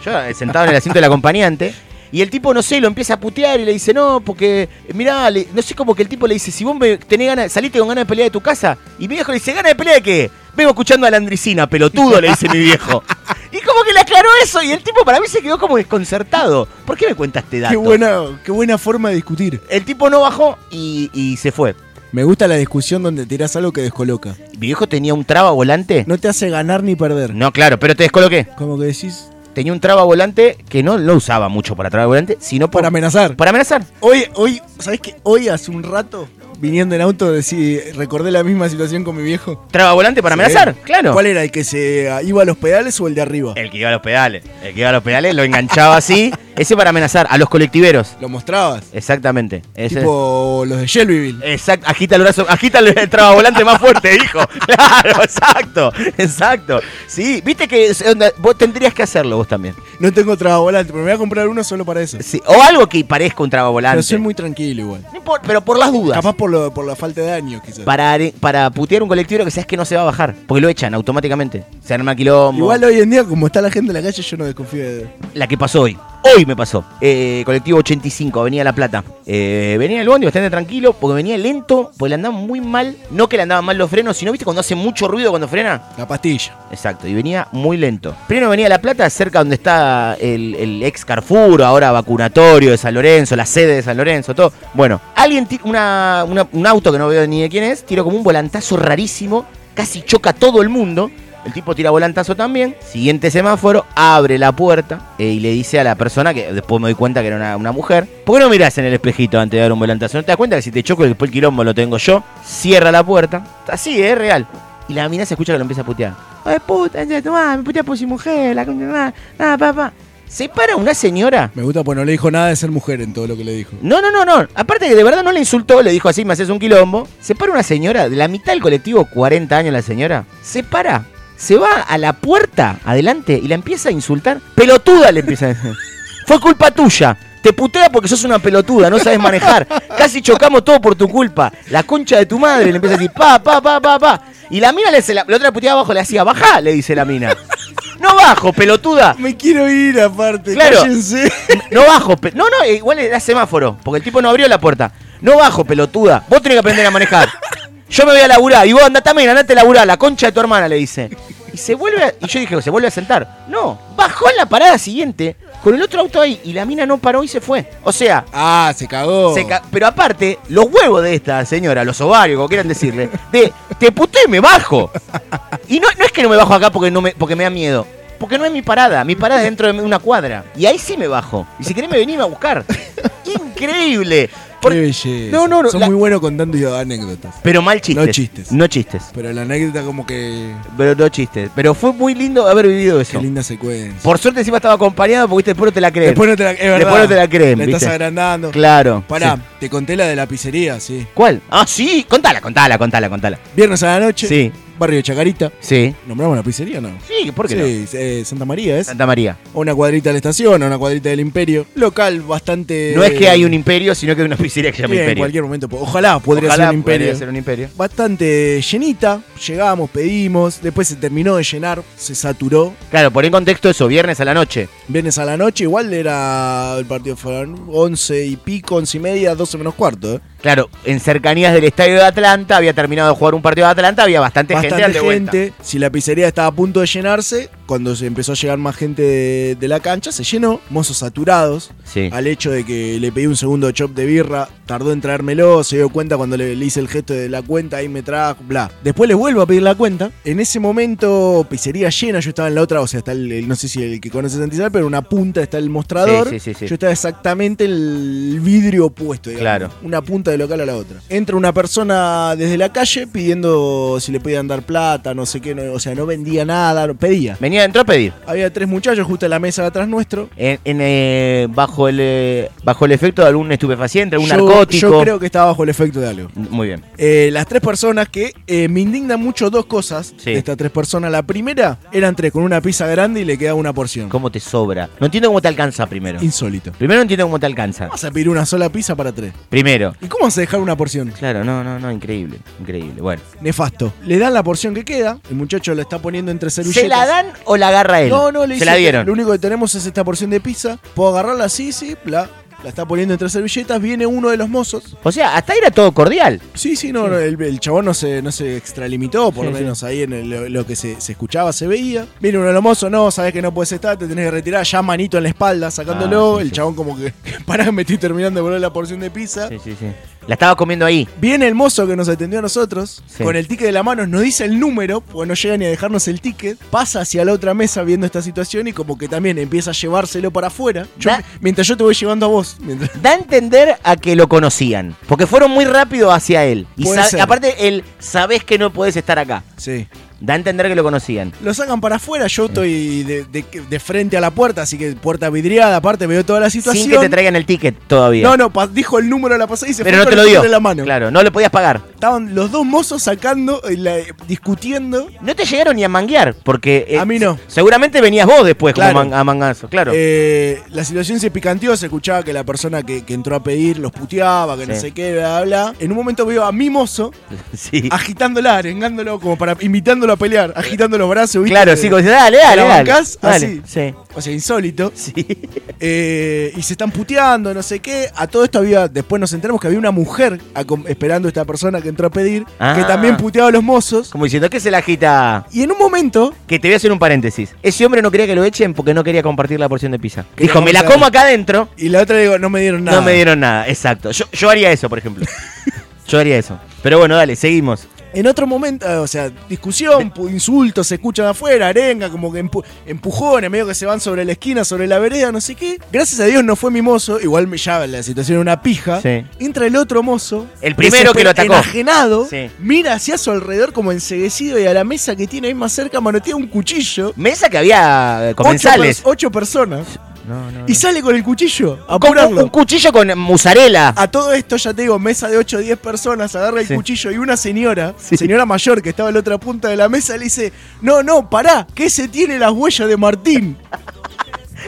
Yo eh, sentado en el asiento del [laughs] acompañante. Y el tipo, no sé, lo empieza a putear y le dice, no, porque, mirá, le- no sé, como que el tipo le dice, si vos me tenés ganas, saliste con ganas de pelear de tu casa. Y mi viejo le dice, ¿ganas de pelear de qué? Vengo escuchando a la Andricina, pelotudo, le dice mi viejo. [laughs] Y como que le aclaró eso y el tipo para mí se quedó como desconcertado. ¿Por qué me cuenta este dato? Qué buena, qué buena forma de discutir. El tipo no bajó y, y se fue. Me gusta la discusión donde tirás algo que descoloca. Mi viejo tenía un traba volante. No te hace ganar ni perder. No, claro, pero te descoloqué. Como que decís. Tenía un traba volante que no lo usaba mucho para traba volante, sino por- Para amenazar. para amenazar. Hoy, hoy, ¿sabés qué? Hoy hace un rato viniendo en auto, decí- recordé la misma situación con mi viejo. ¿Traba volante para Sí. amenazar? Claro. ¿Cuál era? ¿El que se ah, iba a los pedales o el de arriba? El que iba a los pedales. El que iba a los pedales lo enganchaba así. [laughs] Ese para amenazar a los colectiveros. ¿Lo mostrabas? Exactamente. Ese. Tipo los de Shelbyville. Exacto, agita el brazo, agita el trabavolante más fuerte, hijo. [laughs] Claro, exacto, exacto. Sí, viste que vos tendrías que hacerlo vos también. No tengo trabavolante, pero me voy a comprar uno solo para eso. Sí, o algo que parezca un trabavolante. Pero soy muy tranquilo igual. Pero por las dudas. Capaz por, lo- por la falta de años, quizás. Para, are- para putear un colectivo que sabes que no se va a bajar. Porque lo echan automáticamente. Se arma quilombo. Igual hoy en día, como está la gente en la calle, yo no desconfío de. La que pasó hoy. Hoy me pasó. Eh, colectivo 85, Avenida La Plata. Eh, venía el bondi bastante tranquilo porque venía lento, porque le andaban muy mal. No que le andaban mal los frenos, sino viste cuando hace mucho ruido cuando frena. La pastilla. Exacto, y venía muy lento. Primero venía La Plata, cerca donde está el, el ex Carrefour, ahora vacunatorio de San Lorenzo, la sede de San Lorenzo, todo. Bueno, alguien, ti- una, una- un auto que no veo ni de quién es, tiró como un volantazo rarísimo, casi choca a todo el mundo. El tipo tira volantazo también. Siguiente semáforo, abre la puerta eh, y le dice a la persona, que después me doy cuenta que era una, una mujer, ¿por qué no mirás en el espejito antes de dar un volantazo? ¿No te das cuenta que si te choco después el quilombo lo tengo yo? Cierra la puerta. Así, es real. Y la mina se escucha que lo empieza a putear. Ay, puta, tomá, me putea por si mujer, la concha, nada, nada, papá. Se para una señora. Me gusta, pues no le dijo nada de ser mujer en todo lo que le dijo. No, no, no, no. Aparte que de verdad no le insultó, le dijo así, me haces un quilombo. Se para una señora, de la mitad del colectivo, 40 años la señora. Se para, se va a la puerta adelante y la empieza a insultar. Pelotuda le empieza a decir. Fue culpa tuya. Te putea porque sos una pelotuda, no sabes manejar. Casi chocamos todo por tu culpa. La concha de tu madre le empieza a decir, pa, pa, pa, pa, pa. Y la mina le hace la, la otra puteada abajo le hacía, bajá, le dice la mina. No bajo, pelotuda. Me quiero ir aparte, Claro. cállense. No bajo, no, no, eh, igual era semáforo, porque el tipo no abrió la puerta. No bajo, pelotuda. Vos tenés que aprender a manejar. Yo me voy a laburar y vos andá también, andate a laburar, la concha de tu hermana, le dice. Y se vuelve a- y yo dije, se vuelve a sentar. No, bajó en la parada siguiente con el otro auto ahí y la mina no paró y se fue. O sea, Ah, se cagó. se ca- pero aparte, los huevos de esta señora, los ovarios, como quieran decirle, de te puté y me bajo. Y no, no es que no me bajo acá porque, no me, porque me da miedo. Porque no es mi parada, mi parada es dentro de una cuadra. Y ahí sí me bajo. Y si querés me venís a buscar. [laughs] Increíble. Por- Qué belleza. No, no, no, Son la- muy buenos contando anécdotas. Pero mal chistes. No chistes. No chistes. Pero la anécdota como que... Pero no chistes. Pero fue muy lindo haber vivido eso. Qué linda secuencia. Por suerte encima estaba acompañado porque después no te la creen. Después no te la, es verdad. Después no te la creen, La ¿viste? estás agrandando. Claro. Pará, sí. te conté la de la pizzería, sí. ¿Cuál? Ah, sí. Contala, contala, contala, contala. Viernes a la noche. Sí. Barrio de Chacarita. Sí. ¿Nombramos la pizzería no? Sí, ¿por qué sí, eh, Santa María es. Santa María. A una cuadrita de la estación, a una cuadrita del Imperio. Local bastante. No es que hay un imperio, sino que hay una pizzería que se llama Bien, en Imperio. cualquier momento. Ojalá podría Ojalá ser un imperio. podría ser un imperio. Bastante llenita. Llegamos, pedimos. Después se terminó de llenar. Se saturó. Claro, por en contexto eso, viernes a la noche. Viernes a la noche, igual era el partido fueron 11 y pico, 11 y media, 12 menos cuarto. ¿eh? Claro, en cercanías del estadio de Atlanta, había terminado de jugar un partido de Atlanta, había bastante, gente Bastante de vuelta. gente. Si la pizzería estaba a punto de llenarse, cuando se empezó a llegar más gente de, de la cancha, se llenó. Mozos saturados. Sí. Al hecho de que le pedí un segundo chop de birra, tardó en traérmelo, se dio cuenta cuando le, le hice el gesto de la cuenta, ahí me trajo, bla. Después le vuelvo a pedir la cuenta. En ese momento, pizzería llena, yo estaba en la otra, o sea, está el, el- no sé si el que conoce Santizal, pero una punta está el mostrador. Sí, sí. Yo estaba exactamente el vidrio opuesto, digamos. Claro. Una punta de local a la otra. Entra una persona desde la calle pidiendo si le podían dar plata, no sé qué, no- o sea, no vendía nada, pedía. Venía, entró a pedir. Había tres muchachos justo en la mesa de atrás nuestro. En, en, eh, bajo, el, eh, bajo el efecto de algún estupefaciente, algún Yo- narcótico. Yo creo que estaba bajo el efecto de algo. Muy bien. Eh, las tres personas que me indignan mucho dos cosas Sí. de estas tres personas. La primera eran tres con una pizza grande y le quedaba una porción. ¿Cómo te sobra? No entiendo cómo te alcanza primero. Insólito. Primero no entiendo cómo te alcanza. Vas a pedir una sola pizza para tres. Primero. ¿Y cómo vas a dejar una porción? Claro, no, no, no, increíble. Increíble. Bueno. Nefasto. Le dan la porción que queda. El muchacho la está poniendo entre servilletas. ¿Se la dan o la agarra él? No, no, le Se la dieron. Lo único que tenemos es esta porción de pizza. Puedo agarrarla así, sí, la, la está poniendo entre servilletas. Viene uno de los mozos. O sea, hasta ahí era todo cordial. Sí, sí, no, el, el chabón no se, no se extralimitó, por Sí, lo sí. menos ahí en el- lo, lo que se, se escuchaba, se veía. Viene uno de los mozos, no, sabes que no puedes estar, te tenés que retirar, ya manito en la espalda, sacándolo. Ah, sí, el sí. chabón como que, [laughs] pará, me estoy terminando de volver la porción de pizza. Sí, sí, sí. La estaba comiendo ahí. Viene el mozo que nos atendió a nosotros, Sí. con el ticket de la mano, nos dice el número, porque no llega ni a dejarnos el ticket, pasa hacia la otra mesa viendo esta situación y como que también empieza a llevárselo para afuera. Yo- Da- mientras yo te voy llevando a vos. mientras- Da a entender a que lo conocían. Porque fueron muy rápido hacia él. Y aparte, él, sabés que no podés estar acá. Sí. Da a entender que lo conocían. Lo sacan para afuera, yo estoy de, de- de frente a la puerta, así que puerta vidriada, aparte veo toda la situación. Sin que te traigan el ticket todavía. No, no, dijo el número a la pasada y se Pero fue no te lo dio. la mano. Claro, no le podías pagar. Estaban los dos mozos sacando, y la- discutiendo. No te llegaron ni a manguear, porque... eh, A mí no. Seguramente venías vos después Claro. como man- a mangazo, claro. Eh, la situación se picanteó, se escuchaba que la persona que, que entró a pedir los puteaba, que no sé qué, bla, bla. En un momento veo a mi mozo [laughs] sí. agitándola, arengándolo, como para a pelear, agitando los brazos, ¿viste? Claro, sí, como dice, dale, dale, ¿La dale. bancás? Dale, Así. sí. O sea, insólito. Sí. [laughs] Eh, y se están puteando, no sé qué. A todo esto había, después nos enteramos que había una mujer esperando a esta persona que entró a pedir, Ah. que también puteaba a los mozos. Como diciendo que se la agita. Y en un momento, Que te voy a hacer un paréntesis. Ese hombre no quería que lo echen porque no quería compartir la porción de pizza. Dijo, me la como acá adentro. y la otra le digo, no me dieron nada. No me dieron nada, exacto. Yo, yo haría eso, por ejemplo. [laughs] yo haría eso. Pero bueno, dale, seguimos. En otro momento, o sea, discusión, insultos se escuchan afuera, arenga, como que empu- empujones, medio que se van sobre la esquina, sobre la vereda, no sé qué. Gracias a Dios no fue mi mozo, igual me llama la situación una pija. Sí. Entra el otro mozo. El primero que lo atacó. Enajenado, Sí. mira hacia su alrededor como enseguecido y a la mesa que tiene ahí más cerca manotea un cuchillo. Mesa que había eh, Ocho, comensales. ocho personas. No, no, Y sale con el cuchillo, a Con un, cuchillo con mozzarella. A todo esto, ya te digo, mesa de 8 o 10 personas, agarra el Sí. cuchillo y una señora, Sí. señora mayor que estaba en la otra punta de la mesa, le dice, no, no, pará, que ese tiene las huellas de Martín.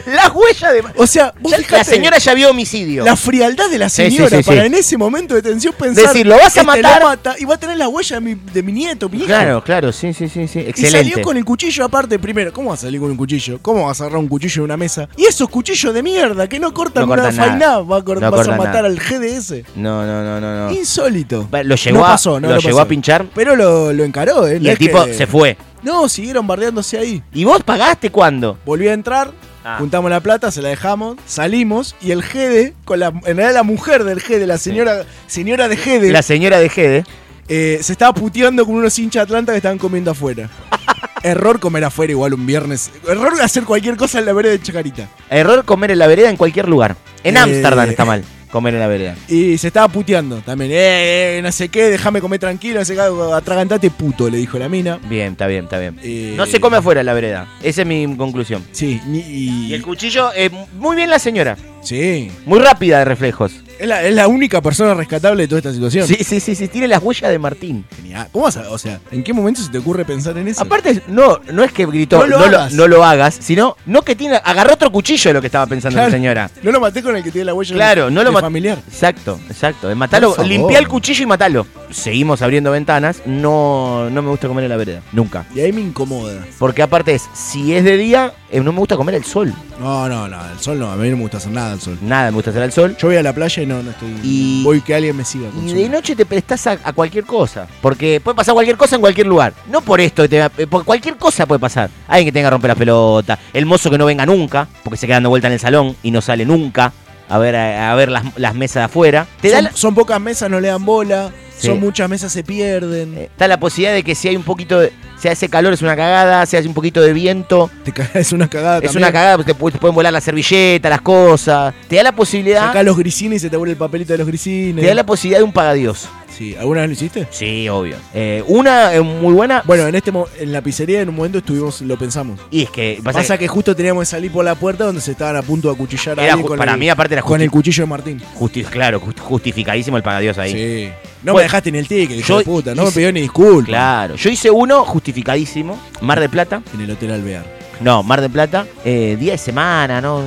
Las huellas de. O sea, vos Ya- fijate la señora ya vio homicidio. la frialdad de la sí, señora sí, sí. para en ese momento de tensión pensar, Decir, lo vas a este matar. mata y va a tener las huellas de mi, de mi nieto, mi hijo. Claro, claro, sí, sí, sí, sí. Y Excelente. salió con el cuchillo aparte, primero, ¿cómo va a salir con un cuchillo? ¿Cómo vas a agarrar un cuchillo en una mesa? Y esos cuchillos de mierda que no cortan No una cortan va a cor- No vas a matar nada. al GDS. No, no, no, no, no. Insólito. Lo llegó, No a- pasó, no lo lo llegó pasó. a pinchar Pero lo, lo encaró, ¿eh? y el tipo que- se fue. No, siguieron bardeándose ahí. ¿Y vos pagaste cuándo? Volví a entrar, Ah. juntamos la plata, se la dejamos, salimos y el Gede, con la, en realidad la mujer del Gede, la señora, señora de Gede, La señora de Gede. eh, se estaba puteando con unos hinchas de Atlanta que estaban comiendo afuera. [laughs] Error comer afuera igual un viernes. Error hacer cualquier cosa en la vereda de Chacarita. Error comer en la vereda en cualquier lugar. En Eh. Ámsterdam está mal comer en la vereda. Y se estaba puteando también. Eh, eh, no sé qué, déjame comer tranquilo, no sé qué, atragantate puto, le dijo la mina. Bien, está bien, está bien. Eh, No se come afuera en la vereda. Esa es mi conclusión. Sí, y, Y el cuchillo, eh, muy bien la señora. sí. Muy rápida de reflejos. Es la, es la única persona rescatable de toda esta situación. Sí, sí, sí, sí. Tiene las huellas de Martín. Genial. ¿Cómo vas a, o sea, ¿en qué momento se te ocurre pensar en eso? Aparte, no, no es que gritó, No lo no lo, hagas. no lo hagas, sino no que tiene. Agarró otro cuchillo de lo que estaba pensando Claro. la señora. no lo maté con el que tiene la huella Claro, de, no lo de familiar. Exacto, exacto. Matalo, limpia el cuchillo y matalo. Seguimos abriendo ventanas. No, no me gusta comer en la vereda. Nunca. Y ahí me incomoda. Porque aparte es, si es de día, eh, no me gusta comer el sol. No, no, no, el sol no, a mí no me gusta hacer nada al sol. Nada, me gusta hacer el sol. Yo voy a la playa y no, no estoy. Y- Voy que alguien me siga. Y de noche te prestás a, a cualquier cosa. Porque puede pasar cualquier cosa en cualquier lugar. No por esto, que te, eh, porque cualquier cosa puede pasar. Alguien que tenga que romper la pelota. El mozo que no venga nunca, porque se queda dando vuelta en el salón y no sale nunca a ver, a, a ver las, las mesas de afuera. Te son, la, son pocas mesas, no le dan bola. Sí. Son muchas mesas, se pierden. eh, está la posibilidad de que si hay un poquito de. Si hace calor es una cagada, si hace un poquito de viento. Te [laughs] es una cagada Es también. una cagada, porque te, pu- te pueden volar la servilleta, las cosas. Te da la posibilidad. Sacás los grisines y se te vuelve el papelito de los grisines. Te da la posibilidad de un pagadios. Sí, ¿alguna vez lo hiciste? Sí, obvio. Eh, una eh, muy buena. Bueno, en este mo- en la pizzería en un momento estuvimos, lo pensamos. Y es que pasa, Pasa que que justo teníamos que salir por la puerta donde se estaban a punto de acuchillar a Era alguien ju- con para el- mí, aparte, era con justi- el cuchillo de Martín. justi- claro, just- justificadísimo el pagadios ahí. Sí. No Bueno, me dejaste ni el ticket, hijo yo de puta. No me hice- pidió ni disculpas. Claro. Yo hice uno justificadísimo. Mar de Plata. En el Hotel Alvear. No, Mar de Plata. eh, día de semana, ¿no?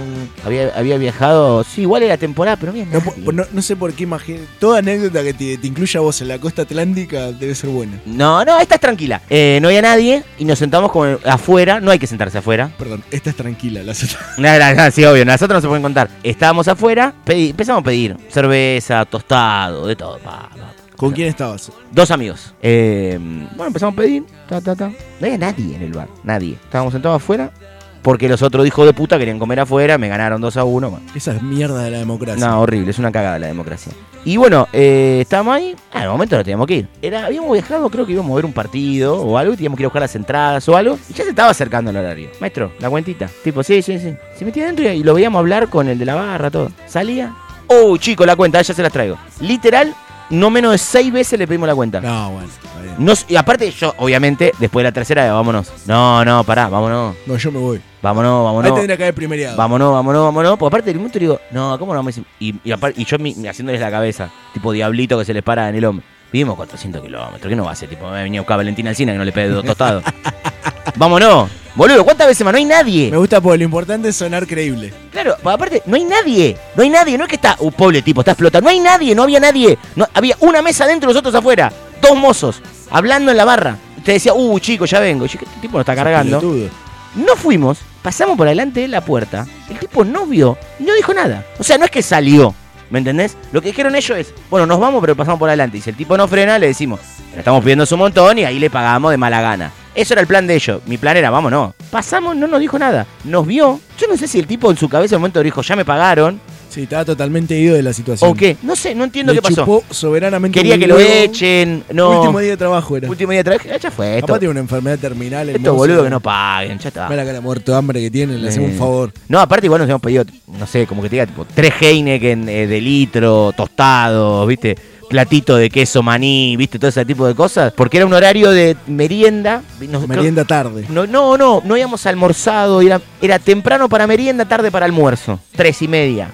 Había, había viajado. Sí, igual era temporada, pero bien. No, po- no- no sé por qué imagino. Toda anécdota que te, te incluya a vos en la costa atlántica debe ser buena. No, no, esta es tranquila. Eh, no había nadie y nos sentamos como afuera. No hay que sentarse afuera. Perdón, esta es tranquila. La [laughs] No, no, no, sí, obvio, nosotros no se pueden contar. Estábamos afuera, pedí- empezamos a pedir cerveza, tostado, de todo. pa, pa. ¿Con quién estabas? Dos amigos. Eh, bueno, empezamos a pedir. Ta, ta, ta. No había nadie en el bar, nadie. Estábamos sentados afuera porque los otros hijos de puta querían comer afuera, me ganaron 2 a 1. bueno. Esa es mierda de la democracia. No, horrible, es una cagada la democracia. Y bueno, eh, estábamos ahí, ah, en el momento no teníamos que ir. Era, habíamos viajado, creo que íbamos a ver un partido o algo, y teníamos que ir a buscar las entradas o algo, y ya se estaba acercando el horario. Maestro, la cuentita. Tipo, sí, sí, sí. Se metía adentro y, y lo veíamos hablar con el de la barra, todo. Salía. Oh, chico, la cuenta, ya se las traigo. Literal, no menos de seis veces le pedimos la cuenta. No, bueno, está bien. Y aparte, yo, obviamente, después de la tercera, vámonos. No, no, pará, vámonos. No, yo me voy. Vámonos, vámonos. Ahí tendría que haber primereado. Vámonos, vámonos, vámonos. Porque aparte del momento digo, no, ¿cómo no vamos a decir? Y, y, y yo mi- haciéndoles la cabeza, tipo diablito que se les para en el hombro. Vivimos 400 kilómetros, ¿qué no va a hacer? Tipo, me venía a buscar a Valentina al cine que no le pegue dos tostados. [laughs] vámonos. Boludo, ¿cuántas veces más? No hay nadie. Me gusta porque lo importante es sonar creíble. Claro, aparte, no hay nadie. No hay nadie. No es que está, un pobre tipo, está explotando. No hay nadie, no había nadie. No, había una mesa adentro, nosotros afuera. Dos mozos, hablando en la barra. Te decía, uh, chico, ya vengo. Y yo, este tipo nos está cargando. No fuimos, pasamos por delante de la puerta. El tipo no vio y no dijo nada. O sea, no es que salió. ¿Me entendés? Lo que dijeron ellos es, bueno, nos vamos, pero pasamos por adelante. Y si el tipo no frena, le decimos, estamos pidiendo su montón y ahí le pagamos de mala gana. Eso era el plan de ellos. Mi plan era, vámonos. Pasamos, no nos dijo nada. Nos vio. Yo no sé si el tipo en su cabeza en el momento dijo, ya me pagaron. Sí, estaba totalmente ido de la situación. ¿O qué? No sé, no entiendo Le qué pasó. chupó soberanamente Quería que lo huevo. echen. No. Último día de trabajo era. Último día de trabajo. Ya fue esto. Capaz tiene una enfermedad terminal. Estos mozo. boludos que no paguen, ya está. Mira la cara muerto de hambre que tiene, le hacemos un Eh, favor. No, aparte igual nos hemos pedido, no sé, como que te diga, tipo, tres Heineken eh, de litro, tostados, ¿viste? Platito de queso maní, ¿viste? Todo ese tipo de cosas. Porque era un horario de merienda. Nos- Merienda tarde. No, no, no, no habíamos almorzado. Era, era temprano para merienda, tarde para almuerzo. Tres y media.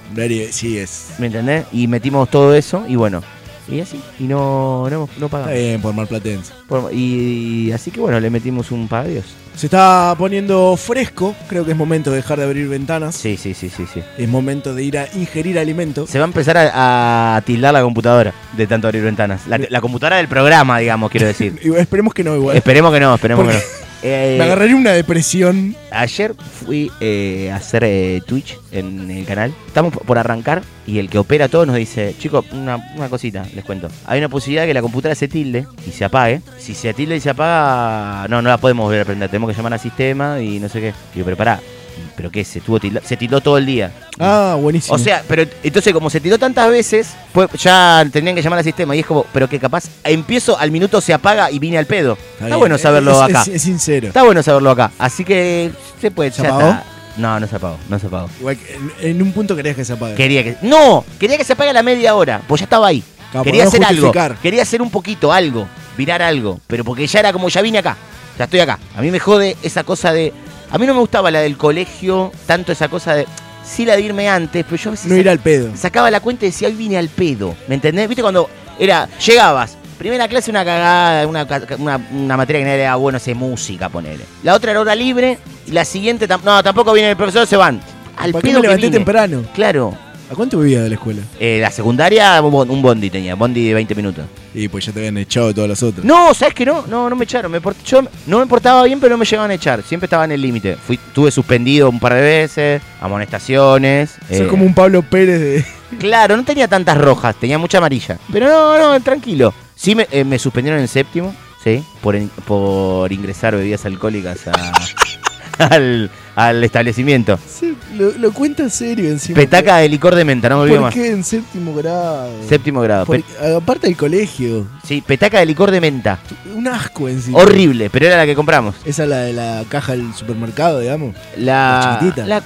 Sí, es. ¿Me entendés? Y metimos todo eso y bueno. Y así. Y no, no, no pagamos. Está bien, por malplatense. Por- y, así que bueno, le metimos un pagadios. Se está poniendo fresco. Creo que es momento de dejar de abrir ventanas. Sí, sí, sí, sí, sí. Es momento de ir a ingerir alimento. Se va a empezar a, a tildar la computadora de tanto abrir ventanas. La, la computadora del programa, digamos, quiero decir. [laughs] Y esperemos que no, igual. esperemos que no, esperemos que no. Eh, Me agarraría una depresión. Ayer fui eh, a hacer eh, Twitch en el canal. Estamos por arrancar y el que opera todo nos dice, chicos, una, una cosita, les cuento. Hay una posibilidad de que la computadora se tilde y se apague. Si se tilde y se apaga, no, no la podemos volver a prender. Tenemos que llamar al sistema y no sé qué. Digo, pero pará, ¿pero qué? Se, estuvo tilda- se tildó todo el día. Ah, buenísimo. O sea, pero entonces como se tiró tantas veces, pues ya tenían que llamar al sistema y es como, pero que capaz empiezo al minuto se apaga y vine al pedo. Está, bueno saberlo Es- acá. Es, es sincero. Está bueno saberlo acá. Así que se puede. ¿Se. No, no se apagó, no se apagó. Igual que en, un punto querías que se apague. Quería que. No, quería que se apague a la media hora, pues ya estaba ahí. Claro, quería no hacer algo. Quería hacer un poquito, algo. Virar algo. Pero porque ya era como ya vine acá. Ya estoy acá. A mí me jode esa cosa de. A mí no me gustaba la del colegio, tanto esa cosa de. Sí, la de irme antes, pero yo a veces No ir al pedo. sacaba la cuenta y decía, hoy vine al pedo. ¿Me entendés? ¿Viste cuando era, llegabas, primera clase una cagada, una, una, una materia que no era bueno, sé, música, ponele. La otra era hora libre, y la siguiente, tam- no, tampoco viene el profesor, se van. Al ¿Para qué pedo me que levanté vine. temprano? Claro. ¿A cuánto vivía de la escuela? Eh, la secundaria, un bon- un bondi tenía, bondi de 20 minutos. Y pues ya te habían echado de todas las otras. No, ¿sabes qué no? No, no me echaron. Me port- yo no me portaba bien, pero no me llegaban a echar. Siempre estaba en el límite. Fui, Tuve suspendido un par de veces, amonestaciones. Sos eh, como un Pablo Pérez de. [laughs] Claro, no tenía tantas rojas, tenía mucha amarilla. Pero no, no, tranquilo. Sí me, eh, me suspendieron en séptimo, sí, por, in- por ingresar bebidas alcohólicas a- [laughs] al, al establecimiento. Sí, lo, lo cuenta serio encima. Petaca de licor de menta, no me olvido ¿Por más. qué en séptimo grado? Séptimo grado. Por- aparte del colegio. sí, petaca de licor de menta. Un asco encima. Horrible, pero era la que compramos. Esa es la de la caja del supermercado, digamos. La, chiquitita. la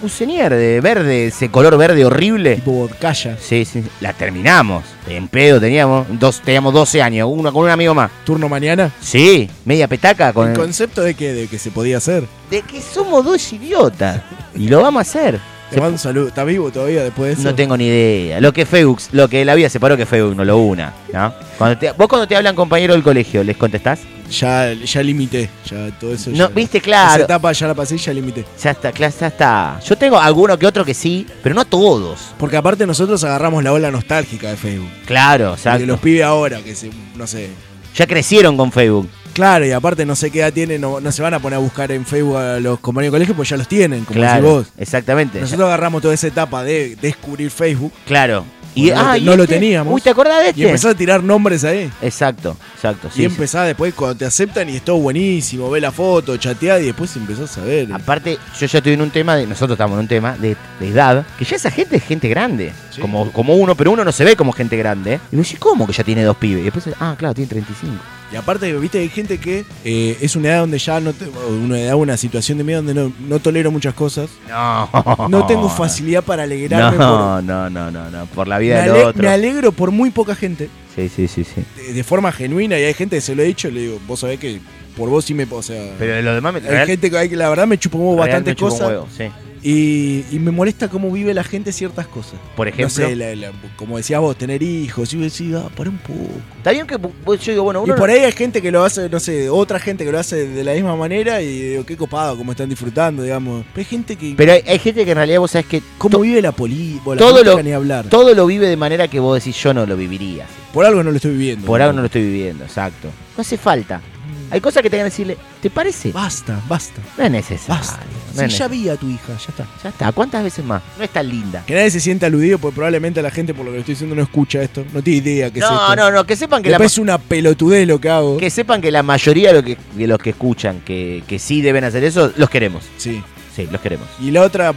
de verde, ese color verde horrible. Tipo vodkaya. Sí, sí, la terminamos. En pedo teníamos, dos, teníamos 12 años, uno con un amigo más. ¿Turno mañana? Sí, media petaca con ¿El el- concepto de que, de que se podía hacer? de que somos dos idiotas y lo vamos a hacer. Te mando un saludo. ¿Está vivo todavía después de eso? No tengo ni idea. Lo que Facebook, lo que la vida separó que Facebook no lo una, ¿no? Cuando te- vos cuando te hablan compañero del colegio, ¿les contestás? Ya, ya limité. Ya todo eso. No, ya- viste, claro. Esa etapa ya la pasé y ya limité. Ya está, claro, ya está. Yo tengo alguno que otro que sí, pero no todos. Porque aparte nosotros agarramos la ola nostálgica de Facebook. Claro, Porque exacto. los pibes ahora, que se, no sé. Ya crecieron con Facebook. Claro, y aparte no sé qué edad tienen, no, no se van a poner a buscar en Facebook a los compañeros de colegio, pues ya los tienen, como decís Claro, vos. exactamente. Nosotros agarramos toda esa etapa de descubrir Facebook Claro. Y, no, lo ah, te- ¿y no lo este? teníamos. Uy, ¿te acordás de este? Y empezás a tirar nombres ahí. Exacto, exacto. sí, y sí. empezás después cuando te aceptan y es todo buenísimo, ve la foto, chateás y después empezás a ver. Aparte, yo ya estoy en un tema, de, nosotros estamos en un tema de, de edad, que ya esa gente es gente grande. Como, como uno, pero uno no se ve como gente grande. Y vos decís, ¿cómo que ya tiene dos pibes? Y después, ah, claro, tiene 35. Y aparte, viste, hay gente que eh, es una edad donde ya no te, una edad, una situación de miedo donde no, no tolero muchas cosas. No. No tengo facilidad para alegrarme No, por. no, no, no, no, por la vida del otro. me alegro por muy poca gente. Sí, sí, sí, sí. De, de forma genuina, y hay gente que se lo he dicho, le digo, vos sabés que por vos sí me. O sea. Pero de los demás me hay real- gente que la verdad me real bastantes cosas. huevo, sí. Y, y me molesta cómo vive la gente ciertas cosas. Por No ejemplo. sé, la- la- como decías vos, tener hijos. Y vos decís, ah, para un poco. Está bien que vos- yo digo, bueno, Y uno. por ahí hay gente que lo hace, no sé, otra gente que lo hace de la misma manera y digo, qué copado, cómo están disfrutando, digamos. Pero hay gente que. Pero hay, hay gente que en realidad vos sabés que. ¿Cómo vive la política? todo lo, ni hablar. todo lo vive de manera que vos decís, yo no lo viviría. Por algo no lo estoy viviendo. Por algo no lo estoy viviendo, exacto. No hace falta. Hay cosas que te van a decirle, ¿te parece? Basta, basta. No es necesario. Basta. Sí, ya vi a tu hija, ya está. Ya está. ¿Cuántas veces más? No es tan linda. Que nadie se sienta aludido, porque probablemente la gente, por lo que le estoy diciendo, no escucha esto. No tiene idea que es No, esto. no, no, que sepan que la, Después es una pelotudez lo que hago. que sepan que la mayoría de, lo que, de los que escuchan que, que sí deben hacer eso, los queremos. Sí. Sí, los queremos. Y la otra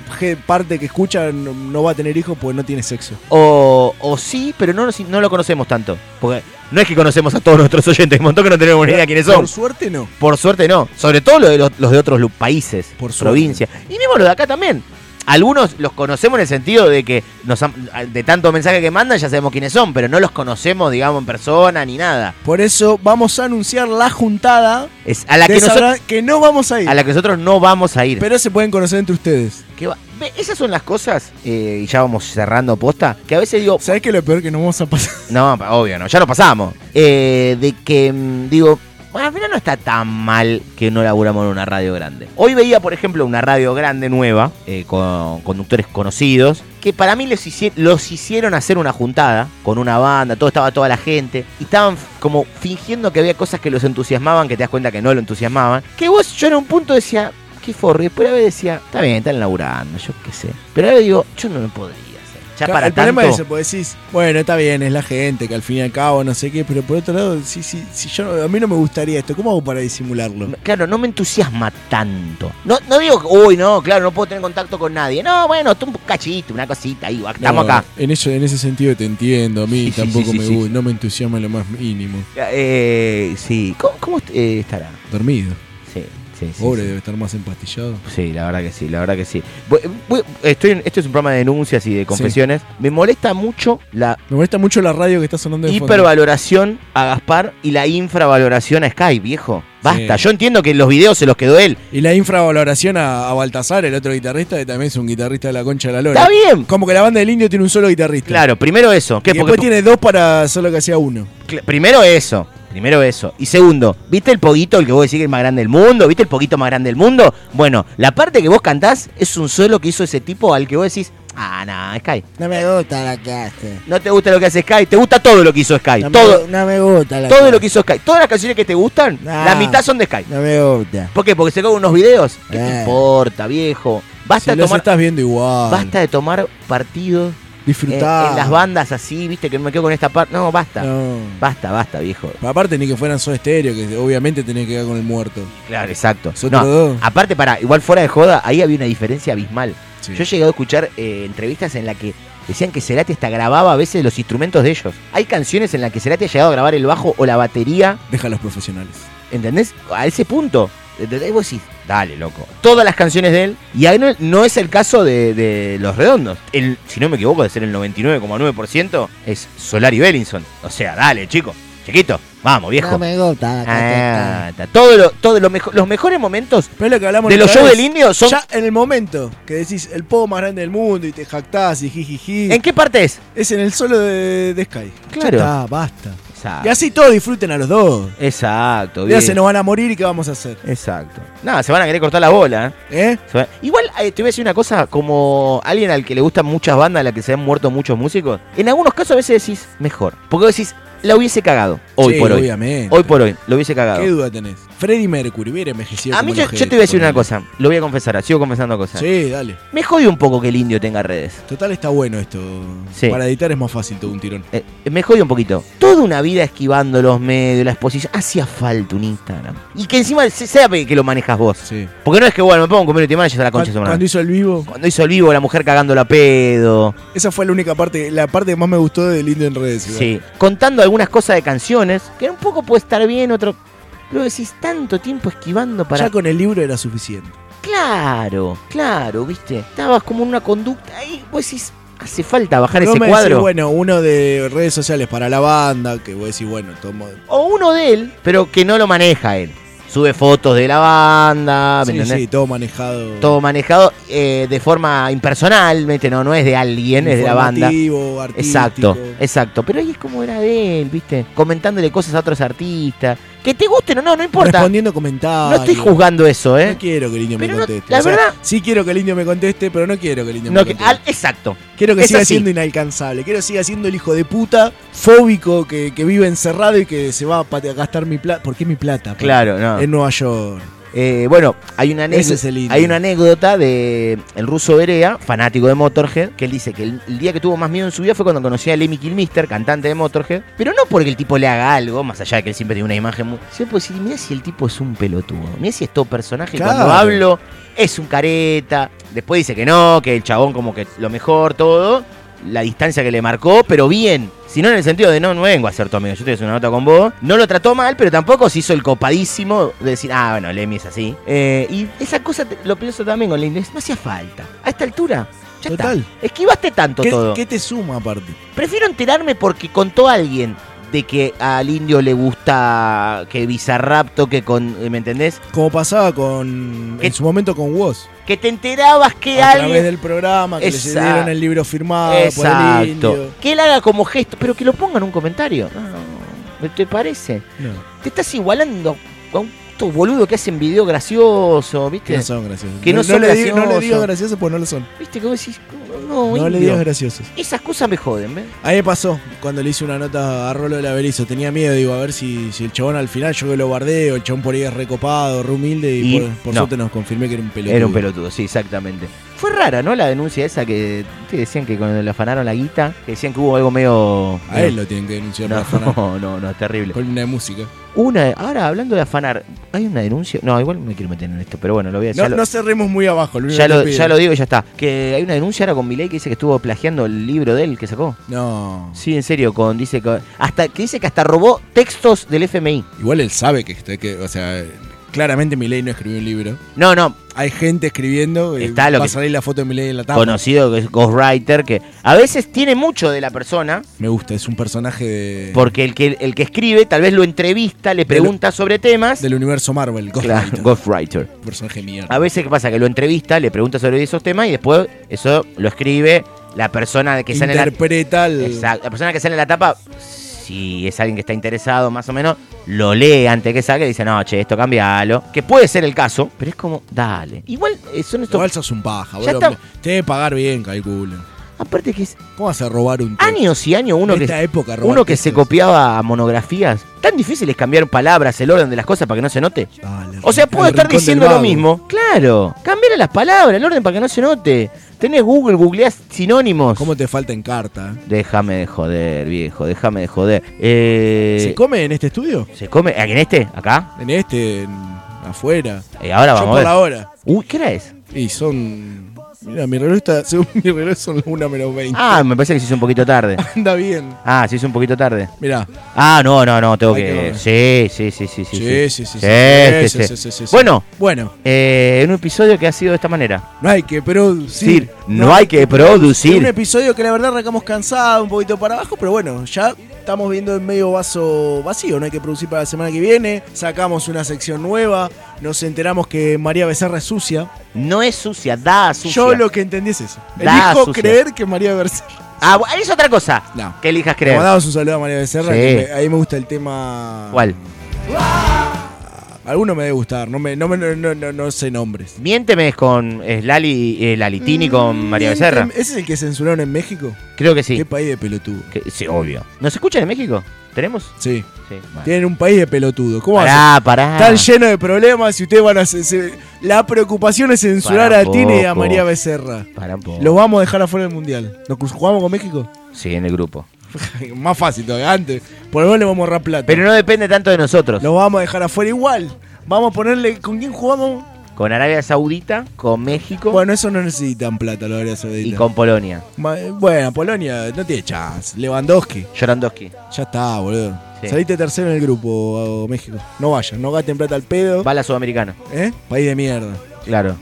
parte que escucha no, no va a tener hijos porque no tiene sexo. O, o sí, pero no, no lo conocemos tanto. Porque no es que conocemos a todos nuestros oyentes, un montón que no tenemos ni idea quiénes son. Por suerte no. Por suerte no. Sobre todo los de, los, los de otros países, Por provincias. Y mismo los de acá también. Algunos los conocemos en el sentido de que nos han- de tanto mensaje que mandan ya sabemos quiénes son, pero no los conocemos, digamos, en persona ni nada. Por eso vamos a anunciar la juntada Es a la que, nosotros, que no vamos a ir. a la que nosotros no vamos a ir. Pero se pueden conocer entre ustedes. Va- esas son las cosas, eh, y ya vamos cerrando posta, que a veces digo, ¿Sabes qué es lo peor que nos vamos a pasar? No, obvio, no, ya lo pasamos. Eh, de que, mm, digo, bueno, al final no está tan mal que no laburamos en una radio grande. Hoy veía, por ejemplo, una radio grande nueva, eh, con conductores conocidos, que para mí los, hici- los hicieron hacer una juntada con una banda, todo estaba toda la gente, y estaban como fingiendo que había cosas que los entusiasmaban, que te das cuenta que no lo entusiasmaban. Que vos, yo en un punto decía, qué forro, y después a veces decía, está bien, están laburando, yo qué sé. Pero ahora digo, yo no lo podría. Ya para el tanto... problema es ese, porque decís, bueno, está bien, es la gente, que al fin y al cabo no sé qué, pero por otro lado, sí, sí, si yo, a mí no me gustaría esto, ¿cómo hago para disimularlo? Claro, no me entusiasma tanto. No, no digo, uy, no, claro, no puedo tener contacto con nadie. No, bueno, tú un cachito, una cosita, ahí, estamos No, acá. En, eso, en ese sentido te entiendo, a mí [laughs] Sí, sí, tampoco sí, me sí, sí. gusta, no me entusiasma lo más mínimo. Eh, sí, ¿cómo, eh, estará? Dormido. Sí, sí. Pobre, sí. debe estar más empastillado. Sí, la verdad que sí, la verdad que sí. Voy- voy- estoy en- esto es un programa de denuncias y de confesiones. Me molesta mucho la Me molesta mucho la radio que está sonando de fondo. hipervaloración a Gaspar y la infravaloración a Sky, viejo. Basta, yo entiendo que los videos se los quedó él. Y la infravaloración a, a Baltasar, el otro guitarrista, que también es un guitarrista de la concha de la lora. Está bien. Como que la banda del indio tiene un solo guitarrista. Claro, primero eso. ¿qué? Y después tiene dos para solo que hacía uno. Primero eso. Primero eso. Y segundo, ¿viste el poquito, el que vos decís que es el más grande del mundo? ¿Viste el poquito más grande del mundo? Bueno, la parte que vos cantás es un solo que hizo ese tipo al que vos decís, ah, no, Sky. No me gusta la que hace. No te gusta lo que hace Sky, te gusta todo lo que hizo Sky. No, todo, me, no me gusta la todo que lo que hizo Sky. Todas las canciones que te gustan, la mitad son de Sky. No me gusta. ¿Por qué? Porque se cogen unos videos. ¿Qué te Eh. importa, viejo? Basta Si de los tomar, estás viendo igual. basta de tomar partidos eh, Disfrutar. en las bandas así, viste, que me quedo con esta parte. No, basta. No. Basta, basta, viejo. Aparte ni que fueran Soda Stereo, que obviamente tenés que quedar con el muerto. Claro, exacto. No, dos. aparte, para, igual fuera de joda, ahí había una diferencia abismal. Sí. Yo he llegado a escuchar eh, entrevistas en las que decían que Cerati hasta grababa a veces los instrumentos de ellos. Hay canciones en las que Cerati ha llegado a grabar el bajo o la batería, Deja a los profesionales. ¿entendés? A ese punto. ¿Entendés? Vos decís, dale, loco. Todas las canciones de él. Y ahí no, no es el caso de, de Los Redondos. El, si no me equivoco, de ser el 99,9% es Solari Bellinson. O sea, dale, chico. Chiquito, vamos, viejo. No me gusta Ah, está. todo lo, todo lo mejo- los mejores momentos Pero lo que hablamos de los shows del indio son. Ya en el momento que decís el pogo más grande del mundo y te jactás y jijiji. ¿En qué parte es? Es en el solo de, de Sky. Claro. Ya está, basta. Exacto. Y así todos disfruten a los dos. Exacto, Ya se nos van a morir y qué vamos a hacer. Exacto. Nada, se van a querer cortar la bola. ¿eh? ¿Eh? Igual eh, te voy a decir una cosa, como alguien al que le gustan muchas bandas, a las que se han muerto muchos músicos, en algunos casos a veces decís mejor. Porque vos decís, la hubiese cagado. Hoy Sí, por hoy. obviamente. Hoy por hoy, lo hubiese cagado. ¿Qué duda tenés? Freddie Mercury hubiera envejecido A mí como yo, te voy a decir una cosa, lo voy a confesar, sigo confesando cosas. Sí, dale. Me jode un poco que el indio tenga redes. Total está bueno esto. Sí. Para editar es más fácil todo un tirón. Eh, me jode un poquito. Toda una vida esquivando los medios, la exposición. Hacía falta un Instagram. Y que encima se- sea que lo manejas vos. Sí. Porque no es que, bueno, me pongo un community manager a la concha Cuando, cuando hizo el vivo, Cuando hizo el vivo, la mujer cagando la pedo. esa fue la única parte, la parte que más me gustó del indio en redes. igual. Sí. Contando algunas cosas de canciones, que un poco puede estar bien, otro. Pero decís tanto tiempo esquivando para. Ya con el libro era suficiente. Claro, claro, viste. Estabas como en una conducta ahí, vos decís, hace falta bajar No ese me decís, cuadro. bueno, uno de redes sociales para la banda, que vos decís, bueno, tomo. O uno de él, pero que no lo maneja él. Sube fotos de la banda, ¿me Sí, entendés? sí, todo manejado. Todo manejado eh, de forma impersonal, ¿viste? No, no es de alguien, es de la banda. Artístico. Exacto, exacto. Pero ahí es como era de él, ¿viste? Comentándole cosas a otros artistas. Que te gusten o no, no importa. Respondiendo comentarios. No estoy juzgando eso, ¿eh? No quiero que el indio Pero me no- conteste. la O sea, verdad- Sí quiero que el indio me conteste, pero no quiero que el indio No, me que- conteste. al- exacto. Quiero que Es siga así. siendo inalcanzable. Quiero que siga siendo el hijo de puta fóbico que, que vive encerrado y que se va a gastar mi plata. ¿Por qué mi plata? Claro, no. En Nueva York. Eh, bueno, hay una, anécdota, hay una anécdota de el ruso Berea, fanático de Motorhead, que él dice que el, el día que tuvo más miedo en su vida fue cuando conoció a Lemmy Kilmister, cantante de Motorhead, pero no porque el tipo le haga algo, más allá de que él siempre tiene una imagen muy... Se puede decir, mira si el tipo es un pelotudo, mira si es todo personaje, cuando hablo es un careta, después dice que no, que el chabón como que lo mejor, todo, la distancia que le marcó, pero bien. Si no en el sentido de no, no vengo a ser tu amigo, yo te voy a hacer una nota con vos. No lo trató mal, pero tampoco se hizo el copadísimo de decir, ah, bueno, Lemmy es así. Eh, y esa cosa te- lo pienso también con la inglés, no hacía falta. A esta altura, ya Total. está. Esquivaste tanto ¿Qué, todo. qué te suma aparte? Prefiero enterarme porque contó alguien de que al indio le gusta que Bizarrap toque con, ¿me entendés? Como pasaba con. En su momento con Woz. Que te enterabas que A alguien... través del programa, que Exacto. le dieron el libro firmado por el indio. Que él haga como gesto, pero que lo ponga en un comentario. No, ¿Te parece? No, Te estás igualando a un estos boludos que hacen video gracioso, ¿viste? que no son graciosos. Que no, son le digo, no le graciosos. digo graciosos, pues no lo son. ¿Viste? Vos decís, no, No le digas graciosos. Esas cosas me joden, ¿ves? A mí me pasó cuando le hice una nota a Rolo de la Berizo. Tenía miedo, digo, a ver si, si el chabón al final yo que lo bardeo, el chabón por ahí es recopado, re humilde y, Y por, por no. suerte nos confirmé que era un pelotudo. Era un pelotudo, sí, exactamente. Fue rara, ¿no? La denuncia esa que te decían que cuando le afanaron la guita, que decían que hubo algo medio. A él lo tienen que denunciar por No, afanar. no, [laughs] no, no, es terrible. Columna de música. Una, ahora hablando de afanar, ¿hay una denuncia? No, igual me quiero meter en esto, pero bueno, lo voy a No, ya lo- no cerremos muy abajo. Lo ya lo, pido. ya lo digo y ya está. Que hay una denuncia ahora con Milei que dice que estuvo plagiando el libro de él que sacó. No. Sí, en serio, con dice que hasta que dice que hasta robó textos del FMI. Igual él sabe que, que o sea, claramente Milei no escribió un libro. No, no, Hay gente escribiendo. y Está lo va que- a salir la foto de Milei en la tapa. conocido que es ghostwriter que a veces tiene mucho de la persona Me gusta, es un personaje de, porque el que el que escribe tal vez lo entrevista, le pregunta sobre temas. del universo Marvel. Claro, Ghostwriter. ghostwriter. personaje mierda. A veces qué pasa que lo entrevista, le pregunta sobre esos temas y después eso lo escribe la persona que sale en la Interpreta el- Exacto. La persona que sale en la tapa, si es alguien que está interesado más o menos, lo lee antes que saque y dice, no, che, esto cambialo. Que puede ser el caso, pero es como, dale. Igual eh, son estos... Igual sos un paja, boludo. está. Te debe pagar bien, calculen. Aparte que es ¿Cómo vas a robar un texto? años y años uno En que, esta época, uno que se copiaba monografías. Tan difícil es cambiar palabras, el orden de las cosas para que no se note. Dale, O sea, puedo estar diciendo lo mismo. Claro, cambiar las palabras, el orden para que no se note. Tenés Google, googleás sinónimos. ¿Cómo te falta en carta? Déjame de joder, viejo, déjame de joder. Eh, ¿Se come en este estudio? ¿Se come? ¿En este? ¿Acá? En este, en- afuera. Eh, ahora Yo vamos por ver. la hora. Uy, ¿qué hora es? Y son. Mira, mi reloj está. [laughs] Según mi reloj son las 1 menos 20. Ah, me parece que se hizo un poquito tarde. [laughs] Anda bien. Ah, se hizo un poquito tarde. Mirá. Ah, no, no, no, tengo que. que ver. Sí, sí, sí, sí, sí. Sí, sí, sí, sí. Sí, Sí, sí, sí, sí. sí, sí, sí. Bueno, Bueno, eh, en un episodio que ha sido de esta manera. no hay que producir. no hay que producir. Un episodio que la verdad arrancamos cansado, un poquito para abajo, pero bueno, ya estamos viendo en medio vaso vacío. No hay que producir para la semana que viene. Sacamos una sección nueva. Nos enteramos que María Becerra es sucia. No es sucia, da sucia. Yo lo que entendí es eso. Da Elijo sucia. creer que María Becerra. Ah, es otra cosa. No. Que elijas Le creer. mandamos un saludo a María Becerra. Sí. que me- ahí me gusta el tema. ¿Cuál? Alguno me debe gustar, no, me, no, me- no, no, no- no sé nombres. Miénteme es con es Lali, eh, Lalitini con María Becerra. ¿Ese es el que censuraron en México? Creo que sí. ¿Qué país de pelotudo? Que- sí, obvio. ¿Nos escuchan en México? ¿Tenemos? Sí. Sí. Tienen un país de pelotudo. ¿Cómo Pará, hacen? pará. Están llenos de problemas y ustedes van a... se- se- la preocupación es censurar Para a Tini y a poco. María Becerra. Para un poco. Los vamos a dejar afuera del Mundial. ¿Nos jugamos con México? Sí, en el grupo. [laughs] Más fácil todavía, antes. Por lo menos le vamos a ahorrar plata. Pero no depende tanto de nosotros. Los vamos a dejar afuera igual. Vamos a ponerle... ¿Con quién jugamos? Con Arabia Saudita, con México Bueno, eso no necesitan plata, la Arabia Saudita. y con Polonia. Ma- Bueno, Polonia no tiene chance. Lewandowski. Llorandowski. Ya está, boludo. Sí. Saliste tercero en el grupo, oh, México. No vayan, no gasten plata al pedo. Va la Sudamericana. ¿Eh? País de mierda. Claro.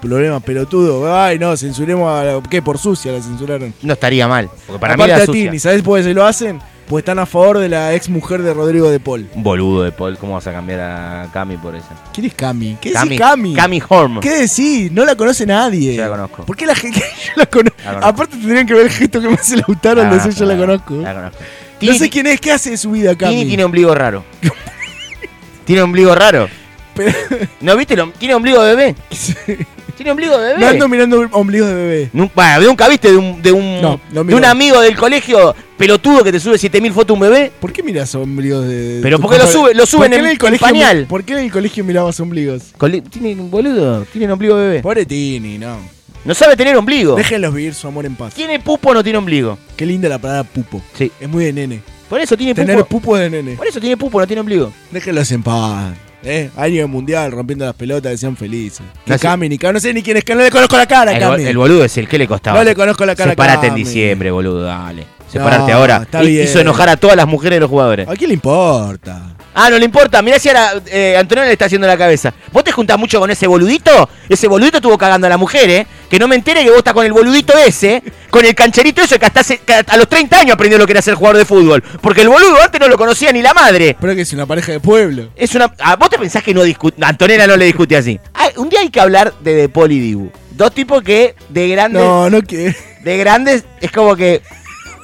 Problema pelotudo. Ay, no, censuremos a la- ¿Qué? Por sucia la censuraron. No estaría mal. Porque para mí Aparte era a sucia. Tini, ¿sabes por qué se lo hacen? Pues están a favor de la ex mujer de Rodrigo de Paul. Un boludo de Paul. ¿Cómo vas a cambiar a Cami por eso? ¿Quién es Cami? ¿Qué Cami. decís Cami? Cami Horm. ¿Qué decís? No la conoce nadie. Yo la conozco. ¿Por qué la gente [laughs] yo la conozco. Aparte tendrían que ver el gesto que me hace Lautaro al Ah, decir yo la conozco. La conozco. No sé quién es, ¿qué hace de su vida Cami? Tini tiene ombligo raro. [laughs] tiene ombligo raro. [laughs] ¿No viste? Lo- Tiene ombligo de bebé. Tiene ombligo de bebé. No ando mirando ombligos de bebé. Bueno, nunca viste de un, de un, No, no de un amigo del colegio pelotudo que te sube 7000 fotos un bebé. ¿Por qué miras ombligos de.? Pero porque lo sube- lo suben ¿Por qué en- el colegio en pañal? ¿Por qué en el colegio mirabas ombligos? Cole- Tiene un boludo, tiene ombligo de bebé. Pobre Tini, no. No sabe tener ombligo. Déjenlos vivir su amor en paz. ¿Tiene pupo o no tiene ombligo? Qué linda la palabra pupo. Sí. Es muy de nene. Por eso tiene Tener pupo. pupo de nene. Por eso tiene pupo, no tiene ombligo. Déjenlos en paz. ¿Eh? Año mundial rompiendo las pelotas, sean felices. No sé- Cami, ni Cami, no sé ni quién es, que no le conozco la cara, El, Cami. el boludo es el que le costaba. No le conozco la cara a Separate en diciembre, boludo, dale. No, Separate ahora. está Hi- bien. Hizo enojar a todas las mujeres de los jugadores. ¿A quién le importa? Ah, no le importa. Mirá si ahora eh, Antonio le está haciendo la cabeza. ¿Vos te juntás mucho con ese boludito? Ese boludito estuvo cagando a la mujer, ¿eh? Que no me entere que vos estás con el boludito ese, con el cancherito ese que hasta hace- que a los 30 años aprendió lo que era ser jugador de fútbol. Porque el boludo antes no lo conocía ni la madre. Pero que es una pareja de pueblo. Es una. ah, ¿Vos te pensás que no discute? Antonella no le discute así. Ah, un día hay que hablar de De y Dibu. Dos tipos que de grandes. No, no que. De grandes es como que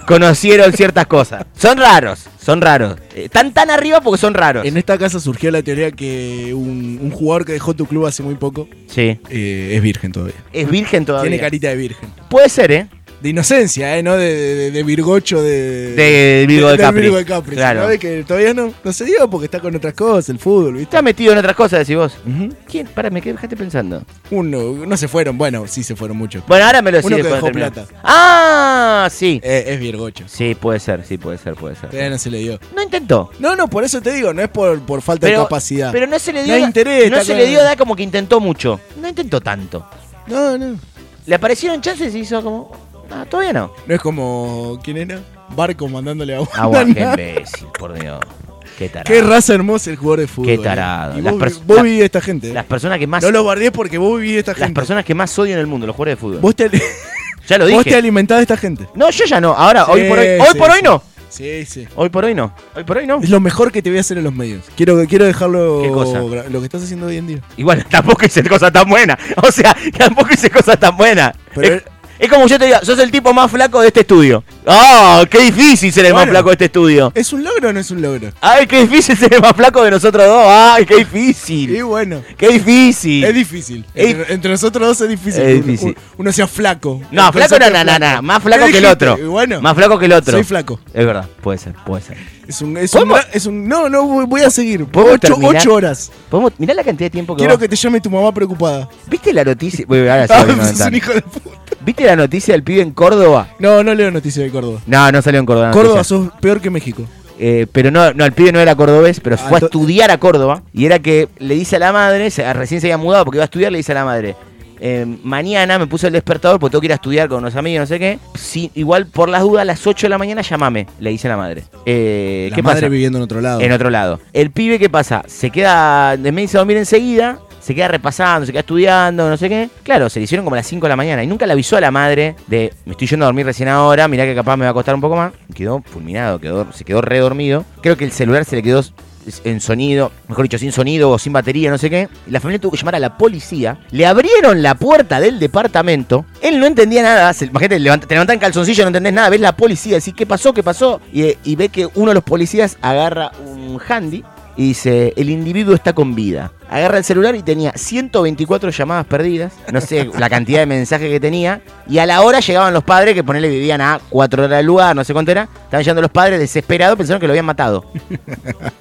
conocieron ciertas cosas. Son raros, son raros. Están tan arriba porque son raros. En esta casa surgió la teoría que un, un jugador que dejó tu club hace muy poco Sí. eh, es virgen todavía. Es virgen todavía. Tiene carita de virgen. Puede ser, ¿eh? De inocencia, ¿eh? No de, de, de virgocho de. De Virgo de del Capri. Virgo de Capri. Claro. ¿Sabe que todavía no, no se dio porque está con otras cosas, el fútbol, ¿viste? Está metido en otras cosas, decís vos. Ujú. ¿Quién? Para, me dejaste pensando. Uno, no se fueron, bueno, sí se fueron muchos. Bueno, ahora me lo decís Uno que de dejó plata. Ah, sí. Eh, es virgocho. Sí, puede ser, sí, puede ser, puede ser. Todavía no se le dio. No intentó. No, no, por eso te digo, no es por, por falta de capacidad. pero no se le dio. No hay interés, no se le dio, da como que intentó mucho. No intentó tanto. No, no. Le aparecieron chances y hizo como. Ah, todavía no. No es como. ¿Quién era? Barco mandándole agua. Agua, qué imbécil, por Dios. Qué tarado. Qué raza hermosa el jugador de fútbol. Qué eh. tarado. Las vos, vos vivís esta gente. eh. Las personas que más. No los guardé porque vos vivís esta las gente. personas que más odio en el mundo, los jugadores de fútbol. Vos te, [laughs] ya lo [laughs] vos te dije. alimentás de esta gente. No, yo ya no. Ahora, Sí, hoy por hoy. Hoy sí, por hoy no. Sí, sí. Hoy por hoy no. Hoy por hoy no. Es lo mejor que te voy a hacer en los medios. Quiero, quiero dejarlo. ¿Qué cosa? Lo que estás haciendo hoy en día. Igual [laughs] tampoco hice cosas tan buenas. O sea, tampoco hice cosas tan buenas. Pero- es, es como yo te diga, sos el tipo más flaco de este estudio. ¡Ah! ¡Qué difícil ser el más flaco de este estudio! ¿Es un logro o no es un logro? ¡Ay, qué difícil ser el más flaco de nosotros dos! ¡Ay, qué Y difícil! bueno. ¡Qué difícil! Es difícil. Es- Entre, entre nosotros dos es difícil. Es uno- difícil. Uno, sea flaco. No, flaco no, no, no, no. Más flaco ¿Qué que el otro. Y Bueno, Más flaco que el otro. soy flaco. Es verdad, puede ser, puede ser. Es un, es un, ¿Podemos- gra- es. No, no, voy a seguir. ¿Podemos Ocho, ocho horas. ¿Podemos, mirá la cantidad de tiempo que Quiero que te llame tu mamá preocupada. ¿Viste la noticia? Bueno, ahora [laughs] sí Ah, comentar. un hijo de puta. ¿Viste la noticia del pibe en Córdoba? No, no leo noticias de Córdoba. No, no salió en Córdoba. Córdoba noticia. sos peor que México. Eh, pero no, no, el pibe no era cordobés, pero Ah, fue a estudiar a Córdoba. Y era que le dice a la madre, se- recién se había mudado porque iba a estudiar, le dice a la madre. eh, mañana me puse el despertador porque tengo que ir a estudiar con unos amigos, no sé qué. Si, igual por las dudas, a las 8 de la mañana llamame, le dice la madre. Eh, La ¿Qué madre pasa? viviendo en otro lado. En otro lado. El pibe, ¿qué pasa? Se queda, de medio a dormir enseguida, se queda repasando, se queda estudiando, no sé qué. Claro, se le hicieron como a las 5 de la mañana y nunca le avisó a la madre de, me estoy yendo a dormir recién ahora, mirá que capaz me va a costar un poco más. Quedó fulminado, quedó, se quedó redormido. Creo que el celular se le quedó en sonido, mejor dicho, sin sonido o sin batería, no sé qué. La familia tuvo que llamar a la policía. Le abrieron la puerta del departamento. Él no entendía nada. Se, imagínate, levanta- te levantan calzoncillo, no entendés nada. Ves la policía, decís, ¿qué pasó? ¿Qué pasó? Y, y ve que uno de los policías agarra un handy y dice, el individuo está con vida. Agarra el celular y tenía 124 llamadas perdidas, no sé [laughs] la cantidad de mensajes que tenía, y a la hora llegaban los padres que ponele vivían a 4 horas del lugar, no sé cuánto era, estaban llegando los padres desesperados, pensaron que lo habían matado.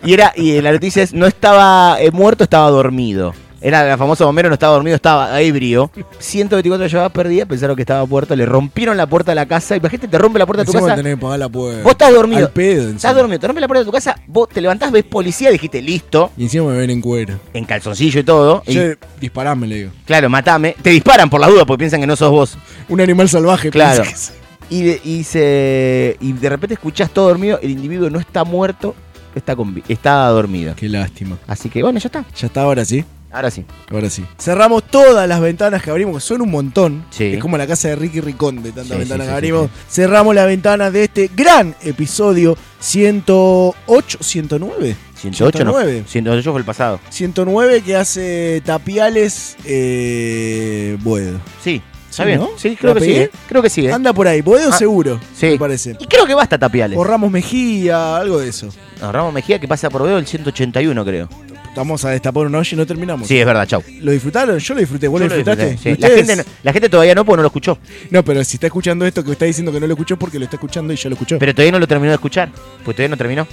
Y era y la noticia es, no estaba eh, muerto, estaba dormido. Era el famoso bombero, no estaba dormido, estaba ebrio. 124 llamadas perdidas, pensaron que estaba muerto, le rompieron la puerta de la casa. Imagínate, te rompe la puerta de tu casa. tenés que pagar la puerta. Vos estás dormido. Al pedo. Estás dormido, te rompe la puerta de tu casa, vos te levantás, ves policía, dijiste listo, Y encima me ven en cuero. en calzoncillo y todo. y- Yo, disparame, le digo. claro, matame. Te disparan por las dudas porque piensan que no sos vos. Un animal salvaje. Claro. pensé que es. Y de, y se, y de repente escuchás todo dormido, el individuo no está muerto, está, con, está dormido. Qué lástima. Así que bueno, ya está. Ya está, ahora sí. Ahora sí. Ahora sí. Cerramos todas las ventanas que abrimos, que son un montón. Sí. Es como la casa de Ricky Ricón de tantas Sí, ventanas sí, que abrimos. Cerramos las ventanas de este gran episodio 108, 109. 108 no. 109. 108 fue el pasado. 109 que hace Tapiales eh, Boedo. Sí. ¿Está Sí, bien? ¿no? Sí, creo ¿La que sí. ¿eh? Creo que sí. ¿eh? Anda por ahí, Boedo Ah, seguro, sí. me parece. Y creo que basta Tapiales. O Ramos Mejía, algo de eso. No, Ramos Mejía que pasa por veo el 181, creo. Vamos a destapar una olla y no terminamos. Sí, es verdad, chau. ¿Lo disfrutaron? Yo lo disfruté. ¿Vos Yo lo disfrutaste? disfruté, ¿Y sí. La, gente, no- la gente todavía no, porque no lo escuchó. No, pero si está escuchando esto que está diciendo que no lo escuchó es porque lo está escuchando y ya lo escuchó. Pero, Pero todavía no lo terminó de escuchar. Pues todavía no terminó.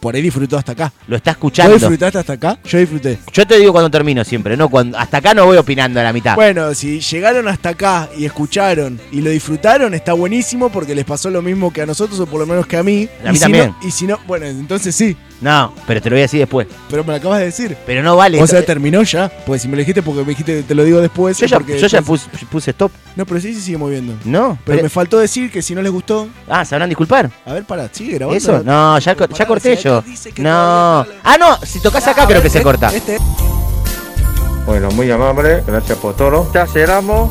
por ahí disfrutó hasta acá. Lo está ¿Vos escuchando. disfrutaste hasta acá? Yo disfruté. Yo te digo cuando termino siempre, ¿no? Cuando, hasta acá no voy opinando a la mitad. Bueno, si llegaron hasta acá y escucharon y lo disfrutaron, está buenísimo porque les pasó lo mismo que a nosotros o por lo menos que a mí. A mí y si también. No, y si no, bueno, entonces sí. No, pero te lo voy a decir después. Pero me lo acabas de decir. Pero no vale. O sea, terminó ya. Pues si me lo dijiste porque me dijiste te lo digo después. yo ya, puse, puse stop. No, pero sí se sigue moviendo. No, Pero, pero- me faltó decir que si no les gustó. Ah, ¿sabrán disculpar? A ver, para, sigue grabando. ¿Eso? No, ya, co- ya Pará, corté si yo. No. Ah, no, si tocas acá creo que se Este- corta. Este. Bueno, muy amable, gracias por todo. Ya cerramos.